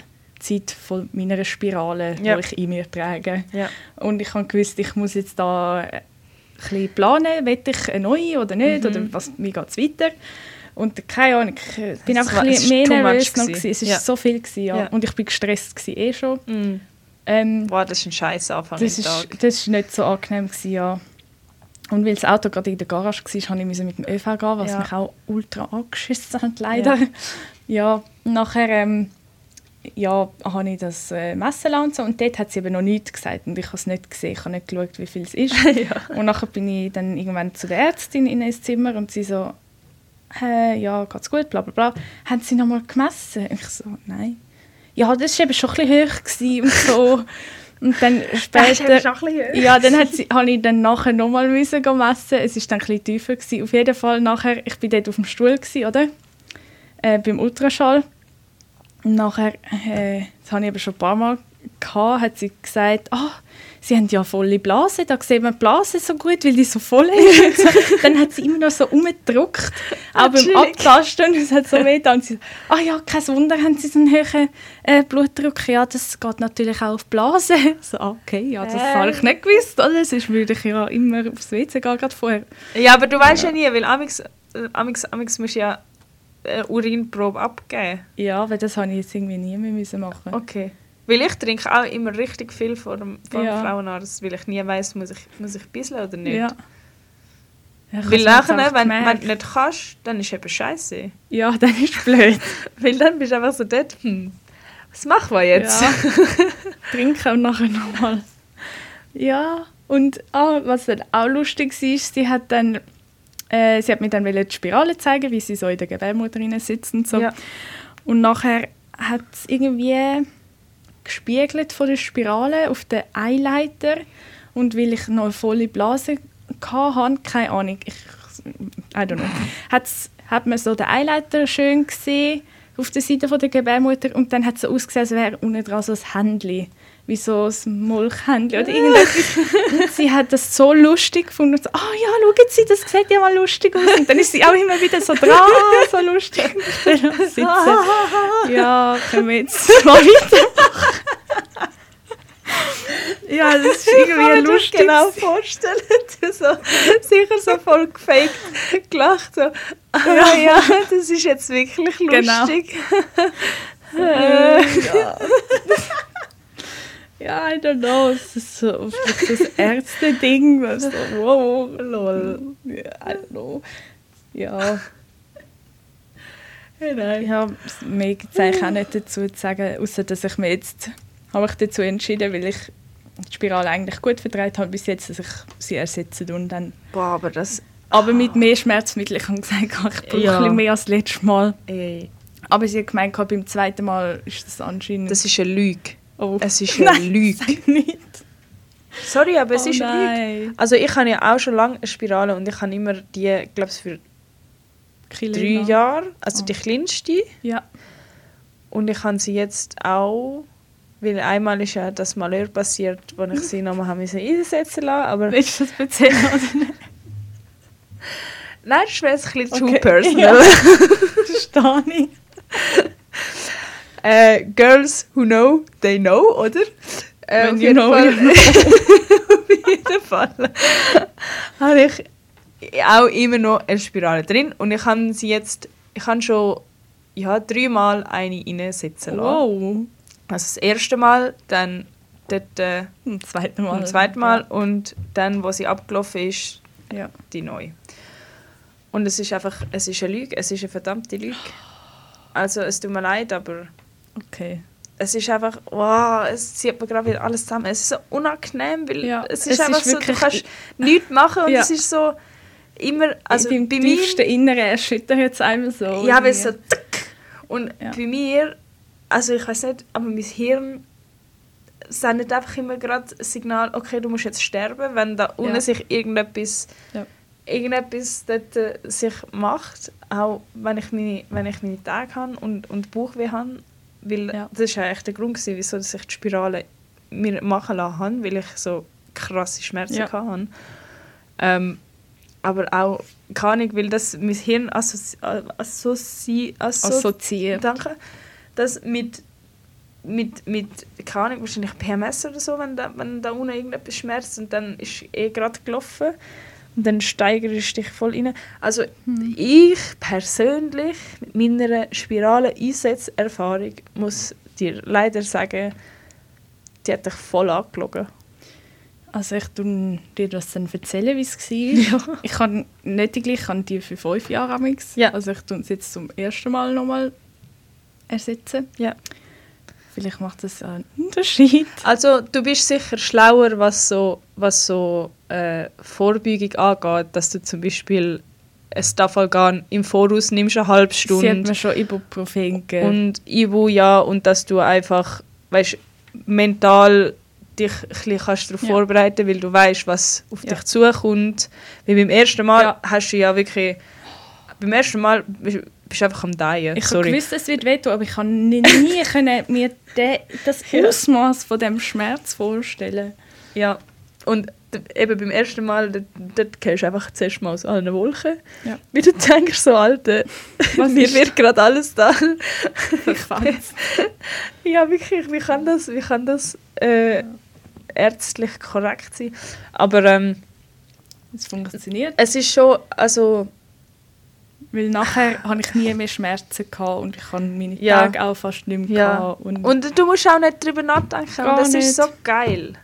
die Zeit von meiner Spirale, Ja. die ich in mir trage. Ja. Und ich habe gewusst, ich muss jetzt da bisschen planen, will ich eine neue oder nicht, Mhm. oder was, wie geht es weiter. Und keine Ahnung, ich bin einfach war- ein bisschen mehr nervös noch. gewesen. Es war Ja. so viel, gewesen, ja. Ja. Und ich bin gestresst gewesen, eh schon. Mm. Ähm, Boah, das ist ein scheiß Anfang das ist, Tag. das ist nicht so angenehm gewesen, ja. Und weil das Auto gerade in der Garage war, musste ich mit dem ÖV gehen, was Ja. mich auch ultra angeschissen hat, leider. Ja, nachher ähm, ja, habe ich das äh, messen lassen und so, und dort hat sie eben noch nichts gesagt und ich habe es nicht gesehen, ich habe nicht geschaut, wie viel es ist. Und nachher bin ich dann irgendwann zu der Ärztin in ein Zimmer und sie so, äh, ja, geht's gut, bla bla bla. Haben sie nochmal gemessen? Ich so, nein. Ja, das war eben schon ein bisschen hoch und so. Und dann später... Ja, dann hat sie, habe ich dann nachher nochmal gehen messen. Es war dann ein bisschen tiefer. Gewesen. Auf jeden Fall nachher, ich war dort auf dem Stuhl, gewesen, oder? Äh, beim Ultraschall. Und nachher, äh, das habe ich aber schon ein paar Mal gehabt, hat sie gesagt, ah, sie haben ja volle Blase, da sieht man die Blase so gut, weil die so voll ist. Dann hat sie immer noch so umgedrückt, auch beim. Abtasten, es hat so weh und sie so, ah ja, kein Wunder, haben sie so einen hohen äh, Blutdruck, ja, das geht natürlich auch auf die Blase. So, ah, okay, ja, das Ähm. habe ich nicht gewusst, oder? Sonst würde ich ja immer aufs WC gehen, gerade vorher. Ja, aber du weißt ja, nie, weil amix, äh, amix, amix musst du ja eine Urinprobe abgeben. Ja, aber das habe ich jetzt irgendwie nie mehr müssen machen. Okay. Weil ich trinke auch immer richtig viel vor dem, vor dem Ja. Frauenarzt, weil ich nie weiss, muss ich, muss ich bisseln oder nicht. Ja. Ja, ich Weil nachher, wenn, wenn gemerkt. du nicht kannst, dann ist eben scheiße. Ja, dann ist blöd. Weil dann bist du einfach so dort, hm, was machen wir jetzt? Ja. Trinken und nachher nochmal. Ja, und ah, was dann auch lustig war, sie hat dann äh, sie hat mir dann die Spirale zeigen, wie sie so in der Gebärmutter sitzt und so. Ja. Und nachher hat es irgendwie gespiegelt von der Spirale auf den Eileiter und weil ich noch eine volle Blase hatte, keine Ahnung, ich, I don't know, hat's, hat man so den Eileiter schön gesehen auf der Seite von der Gebärmutter und dann hat es so ausgesehen, als wäre unten dran so ein Händchen, wie so ein Molchhändchen oder irgendetwas. sie hat das so lustig gefunden und so, ah ja, schauen Sie, das sieht ja mal lustig aus. Und dann ist sie auch immer wieder so dran, ah, so lustig. Ich Sitzen. Ja, können wir jetzt mal weitermachen? ja, das ist Ich kann irgendwie mir das lustig. genau vorstellen. So, sicher so voll gefaked gelacht. So. Ah, ja. das ist jetzt wirklich Genau. lustig. ja. Ja, I don't know. Es ist so das Ärzte-Ding. was So, wow, lol. Ja, I don't know. Ja. Ja, mehr gibt es eigentlich auch nicht dazu zu sagen, außer dass ich mir jetzt habe ich dazu entschieden, weil ich die Spirale eigentlich gut vertreibt habe bis jetzt, dass ich sie ersetze und dann Boah, aber das... aber mit mehr Schmerzmitteln. Ich habe gesagt, ich brauche Ja. ein bisschen mehr als das letzte Mal. Ey, Aber sie hat gemeint, beim zweiten Mal ist das anscheinend... das ist eine Lüge. Oh. Es ist eine Lüge. Sag nicht. Sorry, aber es Oh ist eine Lüge. nein. Also ich habe ja auch schon lange eine Spirale und ich habe immer die, glaube ich, für Kilina. drei Jahre, also Oh. die kleinste. Ja. Und ich habe sie jetzt auch, weil einmal ist ja das Malheur passiert, wo ich sie nochmal müssen einsetzen lassen, aber Willst du das erzählen oder nicht? Nein, das wäre ein bisschen too Okay. personal. Verstehe ich. Äh, Girls who know, they know, oder? Äh, auf you jeden know, Fall, you auf jeden Fall habe ich auch immer noch eine Spirale drin und ich habe sie jetzt, ich habe schon ja, dreimal eine reinsetzen lassen. Wow. Also das erste Mal, dann dort, äh, Zum zweiten Mal. zum zweiten Mal und dann, wo sie abgelaufen ist, Ja. die neue. Und es ist einfach, es ist eine Lüge, es ist eine verdammte Lüge. Also es tut mir leid, aber Okay. es ist einfach, wow, es zieht mir gerade wieder alles zusammen. Es ist so unangenehm, weil Ja, es ist es einfach ist so, du kannst nichts machen und Ja. es ist so immer, also Also Im bei tiefsten mir, Inneren erschüttert es einem so. ja, weil es so tick. und Ja. bei mir, also ich weiß nicht, aber mein Hirn sendet einfach immer gerade ein Signal, okay, du musst jetzt sterben, wenn da unten Ja. sich irgendetwas Ja. irgendetwas dort äh, sich macht, auch wenn ich meine, wenn ich meine Tage habe und, und Bauchweh habe, weil Ja. das war eigentlich der Grund, gewesen, wieso dass ich die Spirale mir machen lassen habe, weil ich so krasse Schmerzen Ja. hatte. Ähm, aber auch, keine Ahnung, weil das mein Hirn assozi assozi assozi Assoziiert. danke, das mit mit, mit keine Ahnung, wahrscheinlich PMS oder so, wenn da, wenn da unten irgendetwas schmerzt und dann ist eh gerade gelaufen und dann steigerst du dich voll rein. Also ich persönlich mit meiner spirale Einsatzerfahrung muss dir leider sagen, die hat dich voll angelogen. Also ich tue dir das dann erzählen, wie es war. Ich kann nicht die gleiche, ich die für fünf Jahre amix. Ja. Also ich tue es jetzt zum ersten Mal nochmal ersetzen. Ja. Vielleicht macht das einen Unterschied. Also du bist sicher schlauer, was so, was so äh, Vorbeugung angeht, dass du zum Beispiel ein Stafalgan im Voraus nimmst, eine halbe Sie hat Stunde mir schon Ibuprofen gegeben. und Ibu ja und dass du einfach weißt, mental dich ein bisschen kannst darauf Ja. vorbereiten weil du weißt, was auf Ja. dich zukommt. Weil beim ersten Mal Ja. hast du ja wirklich beim ersten Mal bist du einfach am Dieten. ich Sorry. gewusst, es wird wehtun, aber ich kann nie, nie können mir de, das Ausmaß von dem Schmerz vorstellen. Ja, und eben beim ersten Mal, dort, dort gehst du einfach zuerst mal aus allen Wolken. Ja. Wie du denkst, so Alter, mir wird gerade alles da. Verfanzt. ja, wirklich, wie kann das, wie kann das äh, ärztlich korrekt sein? Aber ähm, Es funktioniert. es ist schon, also, Weil nachher hatte ich nie mehr Schmerzen gehabt und ich habe meine Ja. Tage auch fast nicht mehr ja. Und, Und du musst auch nicht drüber nachdenken. Und das nicht. ist so geil.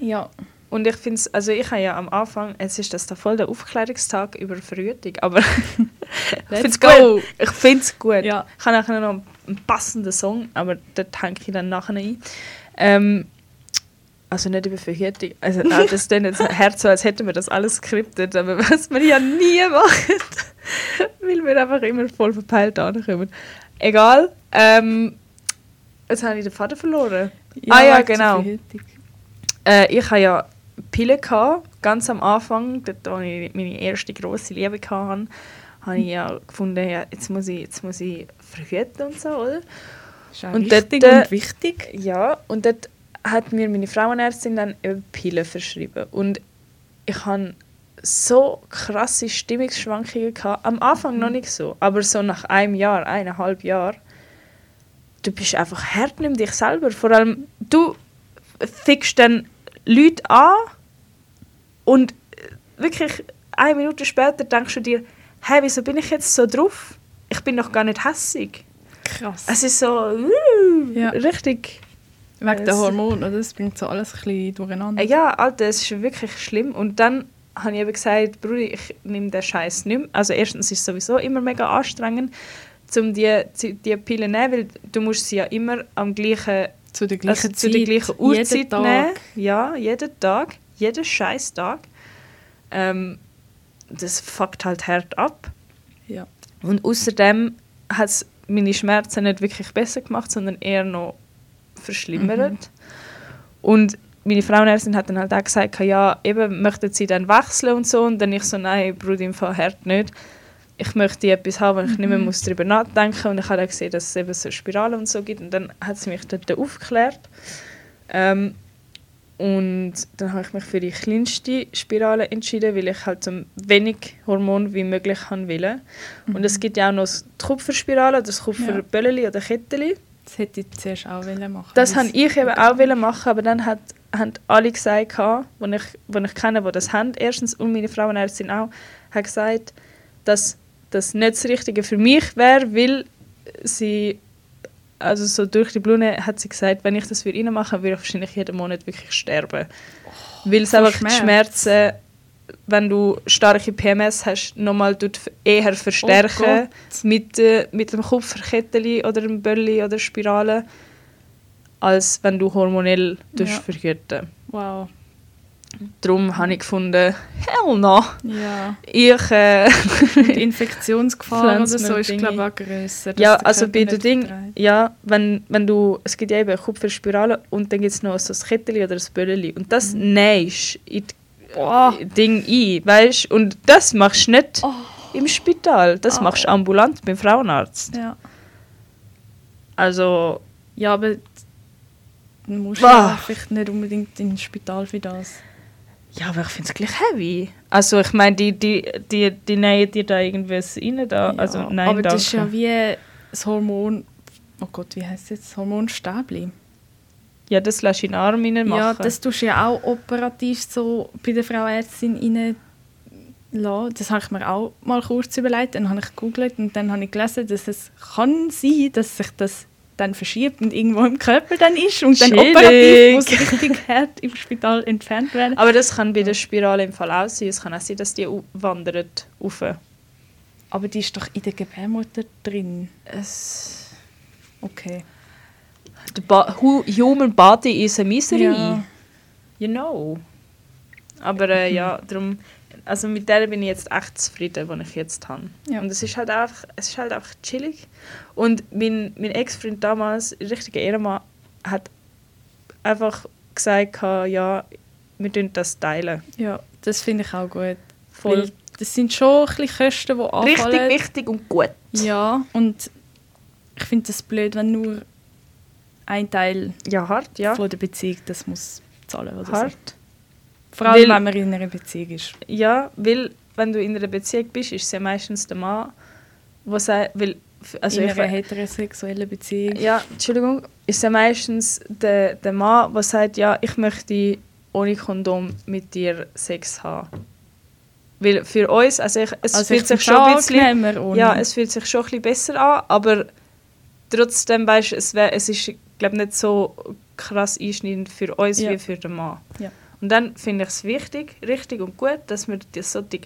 ja. Und ich finde es, also ich habe ja am Anfang, es ist das da voll der Aufklärungstag über Verhütung, aber ich Let's finde es go. gut. Ich finde es gut. Ja. Ich habe nachher noch einen passenden Song, aber dort hänge ich dann nachher ein. Ähm, also nicht über Verhütung. Also, ah, das klingt jetzt Herz so, als hätten wir das alles skriptet, aber was wir ja nie machen, weil wir einfach immer voll verpeilt ankommen. Egal. Ähm, jetzt habe ich den Faden verloren. ah ja, wegen der genau. Äh, ich hatte ja Pille, gehabt, ganz am Anfang, dort, als ich meine erste grosse Liebe hatte, habe ich ja gefunden, ja, jetzt, muss ich, jetzt muss ich verhüten und so, oder? Ist auch Und dort, äh, und wichtig. Ja, und dort hat mir meine Frauenärztin dann eben Pillen verschrieben. Und ich hatte so krasse Stimmungsschwankungen. Gehabt. Am Anfang noch nicht so, aber so nach einem Jahr, eineinhalb Jahr, du bist einfach hart nimm dich selber. Vor allem, du fickst dann Leute an und wirklich eine Minute später denkst du dir, hey, wieso bin ich jetzt so drauf? Ich bin doch gar nicht hässig. Krass. Es ist so, uh, Ja. richtig Wegen der Hormone, oder? das bringt so alles ein bisschen durcheinander. Ja, Alter, es ist wirklich schlimm. Und dann habe ich eben gesagt, Brudi, ich nehme den Scheiß nicht mehr. Also erstens ist es sowieso immer mega anstrengend, um die, die, Pille zu nehmen, weil du musst sie ja immer am gleichen, Zu der also gleichen zu der Zeit, gleichen jeden Uhrzeit Tag. nehmen. Ja, jeden Tag. Jeden scheiß Tag. Ähm, das fuckt halt hart ab. Ja. Und außerdem hat es meine Schmerzen nicht wirklich besser gemacht, sondern eher noch verschlimmert. Mhm. Und meine Frauenärztin hat dann halt auch gesagt, ja, eben möchten sie dann wechseln und so. Und dann ich so, nein, Bruder, im Fall hart nicht. Ich möchte etwas haben, wo ich Mhm. nicht mehr muss darüber nachdenken Und ich habe dann gesehen, dass es eben so Spiralen und so gibt. Und dann hat sie mich dort aufgeklärt. Ähm, Und dann habe ich mich für die kleinste Spirale entschieden, weil ich halt so wenig Hormon wie möglich haben will. Und es gibt ja auch noch die Kupferspirale, das Kupferbölleli oder Ketteli. Das hätte ich zuerst auch wollen machen Das habe ich eben auch wollen machen, aber dann hat, haben alle gesagt, die ich, wo ich kenne, die das haben, erstens, und meine Frauenärztin auch, hat gesagt, dass das nicht das Richtige für mich wäre, weil sie, also so durch die Blume hat sie gesagt, wenn ich das für ihn machen würde, ich wahrscheinlich jeden Monat wirklich sterben. weil es einfach die Schmerz. Schmerzen, wenn du starke PMS hast, nochmal eher verstärken Oh mit, äh, mit dem Kupferketteli oder dem Bölli oder Spirale, als wenn du hormonell Ja. verhüten. Wow. Darum habe ich gefunden, hell no. Ja. Ich, äh, Die Infektionsgefahr oder so ist, glaube ich, auch grösser. ja, also bei den Ding, ja, wenn, wenn du, es gibt ja eben Kupferspirale und dann gibt es noch so ein Ketteli oder ein Bölleli und das Mhm. nähst in Boah. Das Ding ein, weißt Und das machst du nicht Oh. im Spital, das Oh. machst du ambulant beim Frauenarzt. Ja. Also, ja, aber du musst ja vielleicht nicht unbedingt ins Spital für das. ja, aber ich finde es gleich heavy. Also ich meine, die, die, die, die nähen dir da irgendwas rein da, also Ja, nein, aber das ist ja danke. wie das Hormon. Oh Gott, wie heißt es jetzt? Hormonstäbli. Ja, das lässt du in den Arm machen. Ja, das tust du ja auch operativ so bei der Frau Ärztin rein lassen. Das habe ich mir auch mal kurz überlegt. Dann habe ich gegoogelt und dann habe ich gelesen, dass es kann sein, dass sich das dann verschiebt und irgendwo im Körper dann ist und dann operativ muss richtig hart im Spital entfernt werden. Aber das kann bei der Spirale im Fall auch sein. Es kann auch sein, dass die wandert rauf. Aber die ist doch in der Gebärmutter drin. Es, Okay. The hu human body is a misery. Ja. You know. Aber äh, ja, darum, also mit der bin ich jetzt echt zufrieden, die ich jetzt habe. Ja. Und es ist halt einfach, es ist halt einfach chillig. Und mein, mein Ex-Freund damals, richtiger Ehrenmann, hat einfach gesagt, ja, wir tun das teilen. Ja, das finde ich auch gut. Voll. Weil das sind schon ein bisschen Kosten, die anfallen. Richtig wichtig und gut. Ja, und ich finde das blöd, wenn nur ein Teil Ja, hart, ja. von der Beziehung das muss zahlen oder so. Hart. Vor allem, Weil- wenn man in einer Beziehung ist. Ja, weil wenn du in einer Beziehung bist, ist es ja meistens der Mann, der sagt, weil, also in ich, einer heterosexuellen Beziehung. ja, Entschuldigung, ist es ja meistens der, der Mann, der sagt, ja, ich möchte ohne Kondom mit dir Sex haben. Weil für uns, also ich, es Also fühlt ich sich schon ein bisschen, ja, es fühlt sich schon ein bisschen besser an, aber trotzdem weißt, es, wär, es ist, glaube nicht so krass einschneidend für uns Ja. wie für den Mann. Ja. Und dann finde ich es wichtig, richtig und gut, dass wir die solche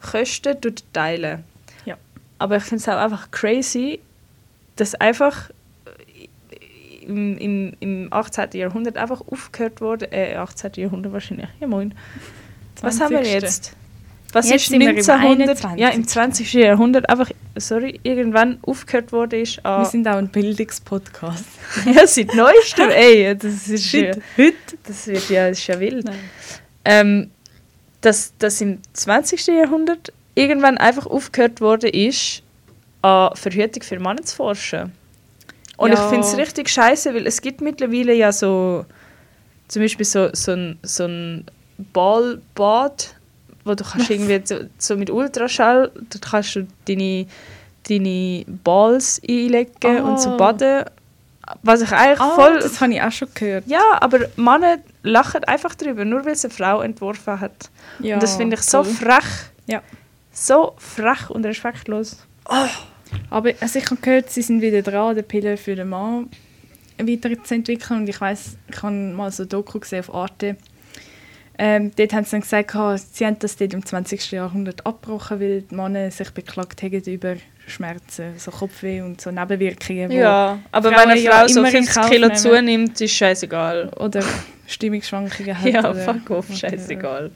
Kosten teilen. Ja. Aber ich finde es auch einfach crazy, dass einfach im, im, im 18. Jahrhundert einfach aufgehört wurde, äh, 18. Jahrhundert wahrscheinlich, ja moin. Was haben wir 20. jetzt? Was Jetzt ist sind wir im 1900? 21. Ja, im 20. Jahrhundert einfach, sorry, irgendwann aufgehört wurde ist Wir sind auch ein Bildungspodcast. ja, seit neuestem, ey, das ist ja, heute? das wird ja, das ist ja wild. Ähm, dass, dass im 20. Jahrhundert irgendwann einfach aufgehört wurde, ist, an Verhütung für Männer zu forschen. Und Ja. ich finde es richtig scheiße, weil es gibt mittlerweile ja so, zum Beispiel so, so ein, so ein Ballbad, wo du kannst irgendwie so, so mit Ultraschall, dort kannst du deine, deine Balls einlegen und so Ah. baden. Was ich eigentlich Ah, voll das habe ich auch schon gehört. ja, aber Männer lachen einfach drüber, nur weil es eine Frau entworfen hat. Ja, und das finde ich so voll. frech. Ja. So frech und respektlos. Aber also ich habe gehört, sie sind wieder dran, die Pille für den Mann weiterzuentwickeln. Und ich weiß, ich habe mal so ein Doku gesehen auf Arte. Ähm, dort haben sie dann gesagt, ah, sie haben das dort im 20. Jahrhundert abgebrochen, weil die Männer sich beklagt haben über Schmerzen, so Kopfweh und so Nebenwirkungen. Ja, aber Frauen wenn eine ja Frau so immer in 50 Kauf Kilo zunimmt, ist scheißegal. Oder Stimmungsschwankungen hat. Ja, oder fuck off, scheißegal.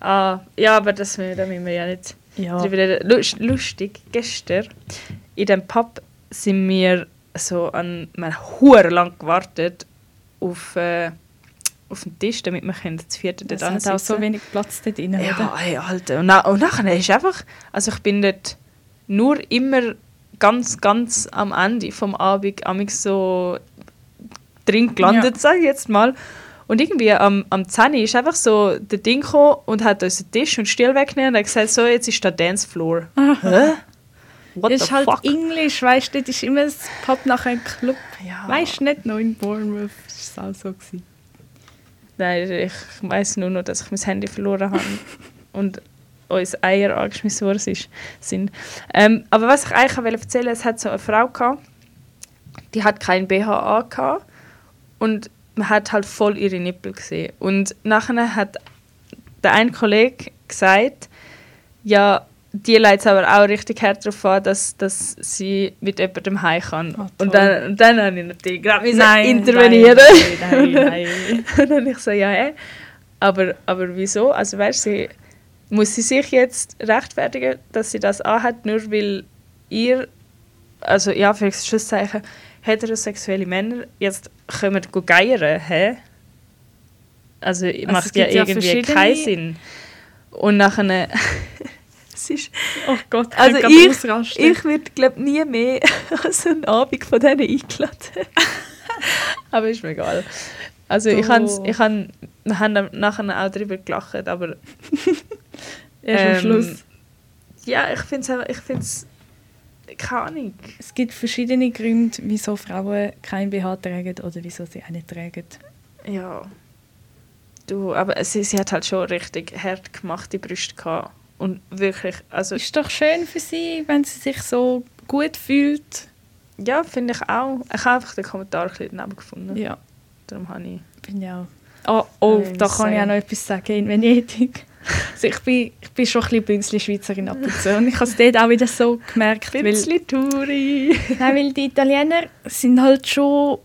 Ah, ja, aber das mü- da müssen wir ja nicht Ja. drüber reden. Lustig, gestern in dem Pub sind wir so an, wir haben lang gewartet auf, äh, auf den Tisch, damit wir können das vierte Das dort hat auch so wenig Platz dort drin, Ja, oder? ey, Alter. Und, na, und nachher ist einfach, also ich bin dort nur immer ganz, ganz am Ende vom Abend amig so drin gelandet, Ja. sage ich jetzt mal. Und irgendwie am, am 10 ist einfach so der Ding gekommen und hat uns den Tisch und Stuhl weggenommen und hat gesagt, so, jetzt ist der Dancefloor. Hä? What Das ist halt fuck? Englisch, weißt du, das ist immer das Pub nach einem Club. Ja. Weißt du nicht, noch in Bournemouth war es auch so. Gewesen. Nein, ich weiß nur noch, dass ich mein Handy verloren habe und uns Eier angeschmissen worden sind. Ähm, aber was ich eigentlich wollte erzählen es hat so eine Frau gehabt, die hat kein BH gehabt und man hat halt voll ihre Nippel gesehen. Und nachher hat der ein Kollege gesagt, ja, die leitet aber auch richtig hart darauf an, dass, dass sie mit jemandem heim kann. Ah, und, dann, und dann habe ich natürlich gerade Nein, intervenieren. nein, nein, nein. Und dann ich so, ja, hä? Aber, aber wieso? Also weißt du, sie, muss sie sich jetzt rechtfertigen, dass sie das anhat, nur weil ihr, also ja, für Schlusszeichen, heterosexuelle Männer jetzt kommen go geiern, hä? Also, es macht ja ja irgendwie verschiedene- keinen Sinn. Und nachher... es ist, Oh Gott, ich also ich, ausrasten. ich würde glaube nie mehr an so einen Abend von denen eingeladen. aber ist mir egal. Also ich Du. han, ich han, wir haben nachher auch darüber gelacht, aber Erst am ähm, Schluss. ja, ich finde es, ich find's, keine Ahnung. Es gibt verschiedene Gründe, wieso Frauen kein BH tragen oder wieso sie einen tragen. Ja. Du, aber sie, sie hat halt schon richtig hart gemachte Brüste gehabt. Und wirklich, also Ist doch schön für sie, wenn sie sich so gut fühlt. ja, finde ich auch. Ich habe einfach den Kommentar ein bisschen daneben gefunden. Ja, Darum habe ich... bin auch. Oh, oh da kann ich auch noch etwas sagen in Venedig. Also ich, bin, ich bin schon ein bisschen Bünzli-Schweizerin ab und zu. Und ich habe es dort auch wieder so gemerkt, weil, Bisschen Touri. nein, weil die Italiener sind halt schon...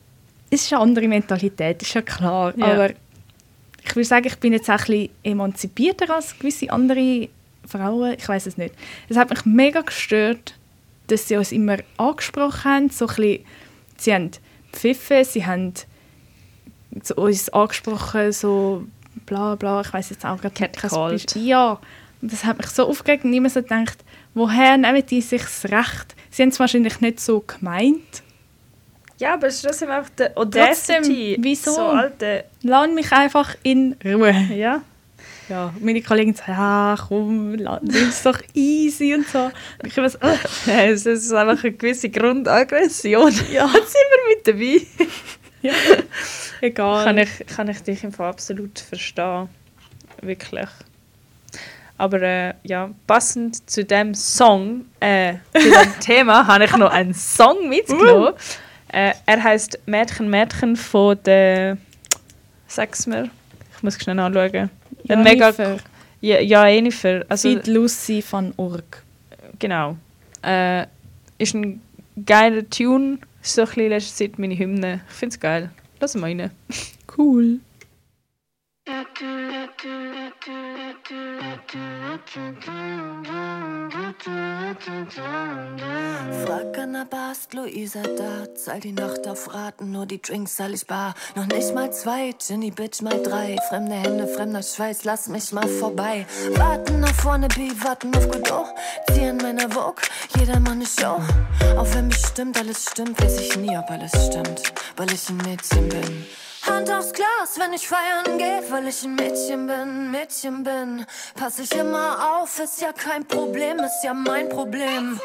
Es ist eine andere Mentalität, ist ja klar. Ja. Aber ich würde sagen, ich bin jetzt auch ein bisschen emanzipierter als gewisse andere Frauen. Ich weiß es nicht. Es hat mich mega gestört, dass sie uns immer angesprochen haben. So ein bisschen, sie haben pfiffen, sie haben so uns angesprochen, so bla bla, ich weiß jetzt auch gerade kein Catcalled. Ja, und das hat mich so aufgeregt und immer so gedacht, woher nehmen die sich das Recht? Sie haben es wahrscheinlich nicht so gemeint. Ja, aber es ist trotzdem einfach der Audacity. Trotzdem, wieso? So alte... Lass mich einfach in Ruhe. Ja. Ja, meine Kollegin sagt, ja komm, lass es doch easy und so. Und ich was, äh, Es ist einfach eine gewisse Grundaggression. Ja. Jetzt sind wir mit dabei. ja, egal. Kann ich, kann ich dich im Fall absolut verstehen. Wirklich. Aber äh, ja, passend zu dem Song, äh, zu dem Thema, habe ich noch einen Song mitgenommen. äh, er heißt Mädchen, Mädchen von der. Sag's mir. Ich muss schnell anschauen. Ja, Ein mega. Ja, ja, Jennifer. Also, Feed Lucy van Org. genau. Äh, ist ein geiler Tune. Ist so ein bisschen in letzter Zeit meine Hymne. Ich finde es geil. Lass mal rein. Cool. Frag an der Bar, ist Luisa da? Zahl die Nacht auf Raten, nur die Drinks zahl ich bar. Noch nicht mal zwei, Ginny Bitch mal drei. Fremde Hände, fremder Schweiß, lass mich mal vorbei. Warten nach vorne, B, warten auf Godot. Zieh an meiner Vogue, jeder Mann eine Show. Auch wenn mich stimmt, alles stimmt, weiß ich nie, ob alles stimmt, weil ich ein Mädchen bin. Hand aufs Glas, wenn ich feiern gehe, weil ich ein Mädchen bin, Mädchen bin. Pass ich immer auf, ist ja kein Problem, ist ja mein Problem.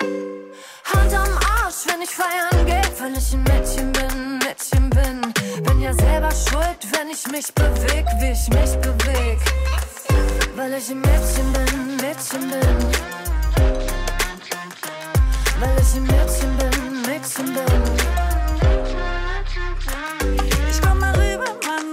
Hand am Arsch, wenn ich feiern gehe, weil ich ein Mädchen bin, Mädchen bin. Bin ja selber schuld, wenn ich mich beweg, wie ich mich beweg. Weil ich ein Mädchen bin, Mädchen bin. Weil ich ein Mädchen bin, Mädchen bin.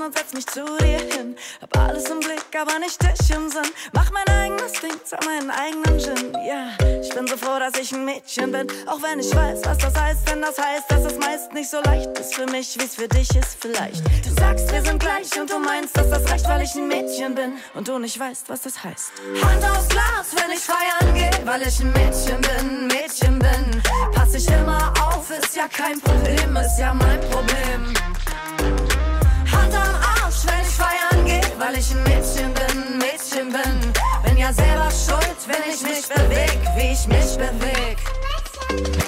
Und setz mich zu dir hin. Hab alles im Blick, aber nicht dich im Sinn. Mach mein eigenes Ding, zahl meinen eigenen Gin. Ja, ich bin so froh, dass ich ein Mädchen bin. Auch wenn ich weiß, was das heißt, denn das heißt, dass es meist nicht so leicht ist für mich, wie's für dich ist, vielleicht. Du sagst, wir sind gleich und du meinst, dass das reicht, weil ich ein Mädchen bin. Und du nicht weißt, was das heißt. Hand aufs Glas, wenn ich feiern gehe, weil ich ein Mädchen bin, Mädchen bin. Pass ich immer auf, ist ja kein Problem, ist ja mein Problem. Hand am weil ich ein Mädchen bin, Mädchen bin. Bin ja selber schuld, wenn ich mich beweg, wie ich mich beweg.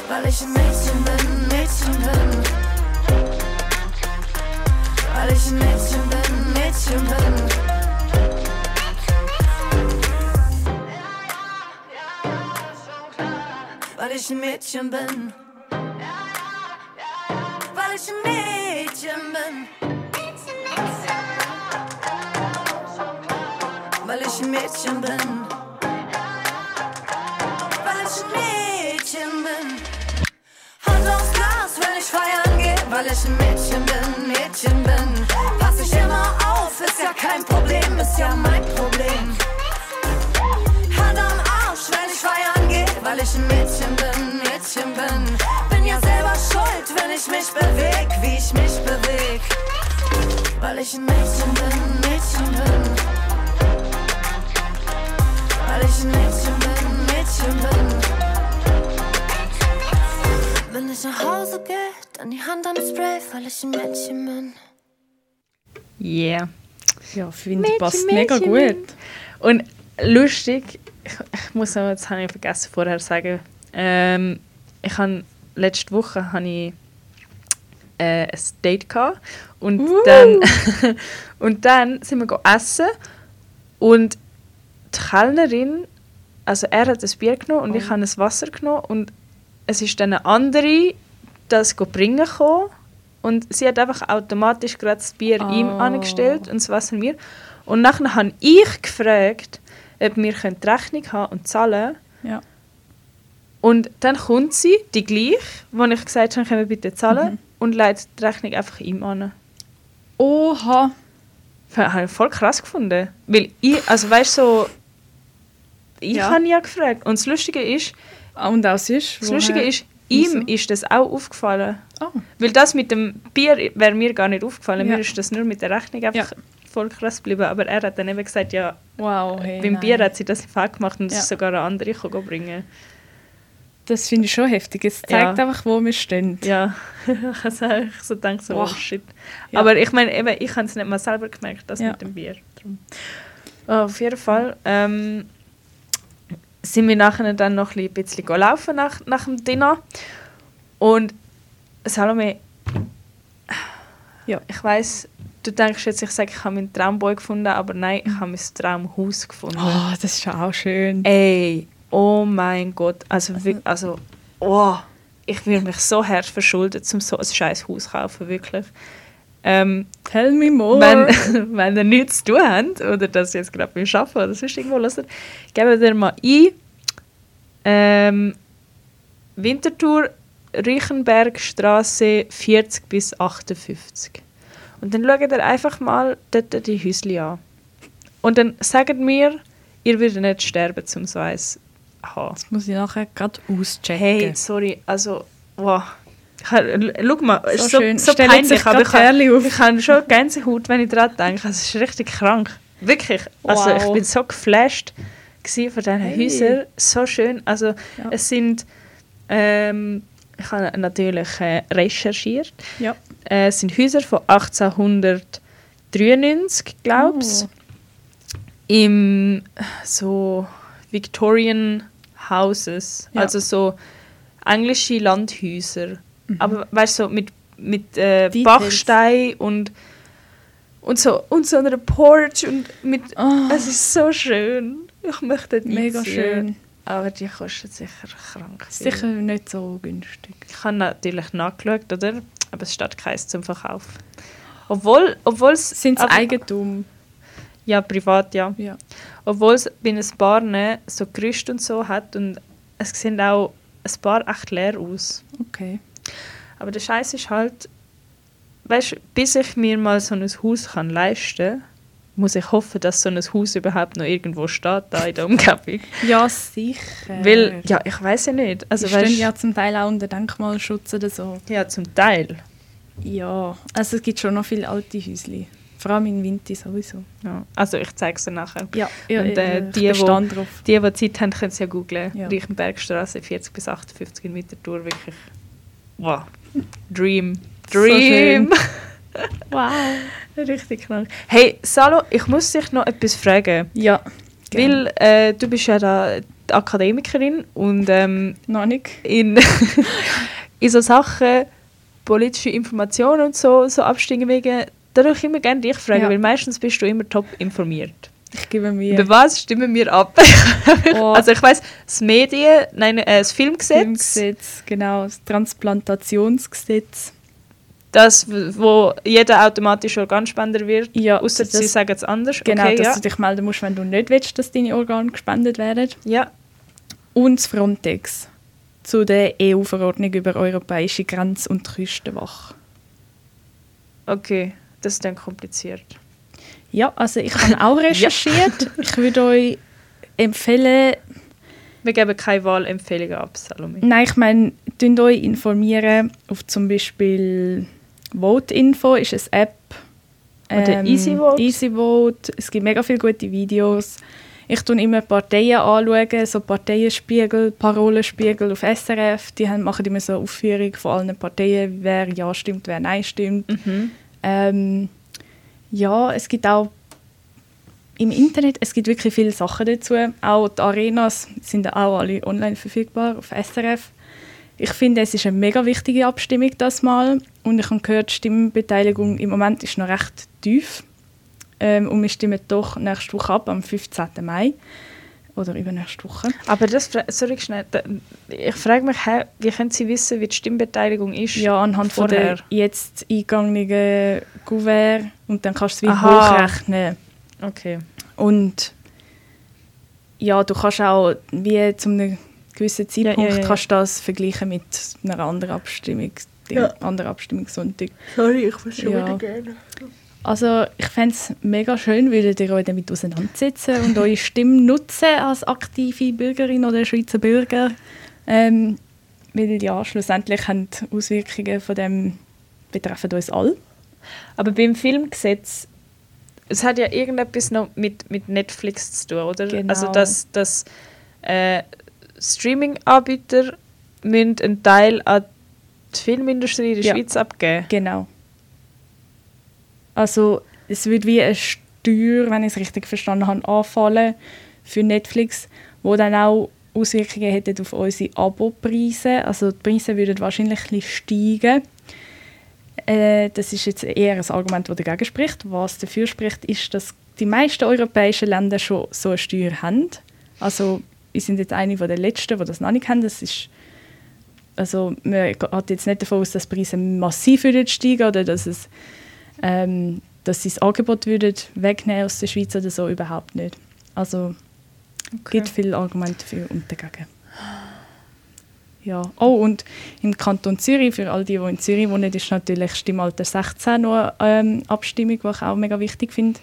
Weil ich ein Mädchen bin, Mädchen bin. Weil ich ein Mädchen bin, Mädchen bin. Weil ich ein Mädchen bin. Weil ich ein Mädchen bin. Ein Mädchen bin. Weil ich ein Mädchen bin. Hand aufs Glas, wenn ich feiern gehe, weil ich ein Mädchen bin, Mädchen bin. Pass ich immer auf, ist ja kein Problem, ist ja mein Problem. Hand am Arsch, wenn ich feiern gehe, weil ich ein Mädchen bin, Mädchen bin. Bin ja selber schuld, wenn ich mich beweg, wie ich mich beweg. Weil ich ein Mädchen bin, Mädchen bin. Ein Mädchen bin, Mädchen bin. Wenn ich nach Hause gehe, dann die Hand am Spray, weil ich ein Mädchen bin. Yeah. Ja, finde ich passt mega gut. Und lustig, ich, ich muss noch, jetzt habe ich vergessen vorher sagen, ähm, ich habe letzte Woche habe ich äh, ein Date gehabt und dann und dann sind wir go essen und die Kellnerin, also er hat ein Bier genommen und ich habe ein Wasser genommen und es ist dann eine andere das bringen gekommen und sie hat einfach automatisch gerade das Bier ihm Oh. angestellt und das Wasser mir und nachher habe ich gefragt, ob wir die Rechnung haben und zahlen Ja. und dann kommt sie, die gleich, wo ich gesagt habe, können wir bitte zahlen und leitet die Rechnung einfach ihm an. Oha. Das habe ich voll krass gefunden. Weil ich, also weißt du, so, ich Ja. habe ja gefragt. Und das Lustige ist, Und auch sonst? das Lustige ist, ihm ist das auch aufgefallen. Oh. Weil das mit dem Bier wäre mir gar nicht aufgefallen. Ja. Mir ist das nur mit der Rechnung einfach Ja. voll krass geblieben. Aber er hat dann eben gesagt, ja, Wow, hey, beim nein. Bier hat sie das Fall gemacht und es Ja. ist sogar eine andere gekommen bringen. Das finde ich schon heftig. Es zeigt Ja. einfach, wo wir stehen. Ja, ich habe so gedacht, so, oh Wow. shit. Ja. Aber ich meine, eben, ich habe es nicht mal selber gemerkt, das mit dem Bier. Oh, auf jeden Fall ähm, sind wir nachher dann noch ein bisschen laufen nach, nach dem Dinner. Und Salome, Ja. ich weiß, du denkst jetzt, ich sage, ich habe meinen Traumboy gefunden, aber nein, ich habe mein Traumhaus gefunden. Oh, das ist auch schön. Ey, oh mein Gott. Also, wirklich, also oh, ich würde mich so hart verschulden, um so ein scheiß Haus zu kaufen, wirklich. Ähm, Tell me more. wenn, wenn ihr nichts zu tun habt, oder das jetzt gerade beim Arbeiten oder sonst irgendwo hört, gebt ihr mal ein, ähm, Winterthur, Reichenbergstraße 40 bis 58. Und dann schaut ihr einfach mal dort die Häuschen an. Und dann sagt mir, ihr würdet nicht sterben, um so eins zu haben. Das muss ich nachher gerade auschecken. Hey, sorry, also, wow. Schau mal, es ist So so, schön. so peinlich, aber ich, grad Perle ha- auf. ich habe schon Gänsehaut, wenn ich daran denke. Es ist richtig krank. Wirklich. Also Wow. ich bin so geflasht von diesen Hey. Häusern. So schön. Also Ja. es sind, ähm, ich habe natürlich äh, recherchiert. Ja. Äh, es sind Häuser von 1893, glaube ich. Oh. Im so Victorian Houses. Ja. Also so englische Landhäuser. Aber weißt du, so mit, mit äh. Bachstein und, und so und so einer Porch und mit. Oh. Es ist so schön. Ich möchte dort Mega schön. Aber die kostet sicher krank. Viel. Sicher nicht so günstig. Ich habe natürlich nachgeschaut, oder? Aber es steht keins zum Verkauf. Obwohl, obwohl es... Sind es Eigentum? Ja, privat, ja. Ja. Obwohl es bei ein paar ne, so Gerüste und so hat und es sehen auch ein paar echt leer aus. Okay. Aber der Scheiß ist halt, weißt, bis ich mir mal so ein Haus kann leisten, muss ich hoffen, dass so ein Haus überhaupt noch irgendwo steht da in der Umgebung. Ja, sicher. Weil, ja, ich weiß ja nicht. Also, die stehen ja zum Teil auch unter Denkmalschutz oder so. ja, zum Teil. Ja, also es gibt schon noch viele alte Häuschen. Vor allem in Winter sowieso. Ja. Also ich zeige es dir nachher. Ja, ja Und, äh, ich die, wo-. Die, die Zeit haben, können es ja googlen. Ja. Reichenbergstraße 40 bis 58 in Winterthur. Wirklich. Wow. Dream. So Dream. Wow. Richtig krank. Hey, Salo, ich muss dich noch etwas fragen. Ja, Weil äh, du bist ja da Akademikerin und ähm, noch nicht. in, in so Sachen politische Informationen und so, so Abstimmungen, da würde ich immer gerne dich fragen, Ja. weil meistens bist du immer top informiert. Ich gebe mir Über was stimmen wir ab? Oh. Also ich weiß, das Medien, nein, äh, das Filmgesetz, Filmgesetz, genau, das Transplantationsgesetz. das, wo jeder automatisch Organspender wird, Ja, außer sie sagen es anders. Genau, okay, dass ja. du dich melden musst, wenn du nicht willst, dass deine Organe gespendet werden. ja. Und das Frontex zu der EU-Verordnung über europäische Grenz- und Küstenwache. Okay, das ist dann kompliziert. Ja, also ich habe auch recherchiert. Ich würde euch empfehlen, Wir geben keine Wahlempfehlungen ab, Salome. nein, ich meine, tünt euch informieren auf zum Beispiel Vote-Info, ist eine App. Oder EasyVote. EasyVote. Es gibt mega viele gute Videos. Ich schaue immer Parteien anschauen, so Parteienspiegel, Parolenspiegel auf SRF. Die haben, machen immer so eine Aufführung von allen Parteien, wer Ja stimmt, wer Nein stimmt. Mhm. Ähm, ja, es gibt auch im Internet, es gibt wirklich viele Sachen dazu. Auch die Arenas sind auch alle online verfügbar auf SRF. Ich finde, es ist eine mega wichtige Abstimmung das Mal. Und ich habe gehört, die Stimmbeteiligung im Moment ist noch recht tief. Ähm, und wir stimmen doch nächste Woche ab, am 15. Mai. Oder übernächste Woche. Aber das, sorry schnell, ich frage mich, wie können Sie wissen, wie die Stimmbeteiligung ist? Ja, anhand von der vorher? jetzt eingegangenen Kuvert. Und dann kannst du es wie Aha. hochrechnen. Okay. Und ja, du kannst auch wie zu einem gewissen Ja, Zeitpunkt ja, ja. Kannst das vergleichen mit einer anderen Abstimmung, dem anderen Abstimmungssonntag. Sorry, ich verstehe Ja. Also ich fände es mega schön, würdet ihr euch damit auseinandersetzen und eure Stimme nutzen als aktive Bürgerin oder Schweizer Bürger. Ähm, weil ja, schlussendlich haben die Auswirkungen von dem betreffen uns alle. Aber beim Filmgesetz, es hat ja irgendetwas noch mit, mit Netflix zu tun, oder? Genau. Also, dass, dass äh, Streaming-Anbieter müssen einen Teil an die Filmindustrie in der Ja. Schweiz abgeben. Genau. Also es wird wie eine Steuer, wenn ich es richtig verstanden habe, anfallen für Netflix, wo dann auch Auswirkungen hätte auf unsere Abopreise. Also die Preise würden wahrscheinlich ein steigen. Äh, das ist jetzt eher ein Argument, das dagegen spricht. Was dafür spricht, ist, dass die meisten europäischen Länder schon so eine Steuer haben. Also wir sind jetzt eine der letzten, die das noch nicht haben. Das ist also man geht jetzt nicht davon aus, dass die Preise massiv steigen oder dass es ähm, dass sie das Angebot würden wegnehmen aus der Schweiz oder so überhaupt nicht. Also es gibt viele Argumente für und dagegen. Ja. Oh, und im Kanton Zürich, für all die, die in Zürich wohnen, ist natürlich Stimmalter 16 noch eine ähm, Abstimmung, die ich auch mega wichtig finde,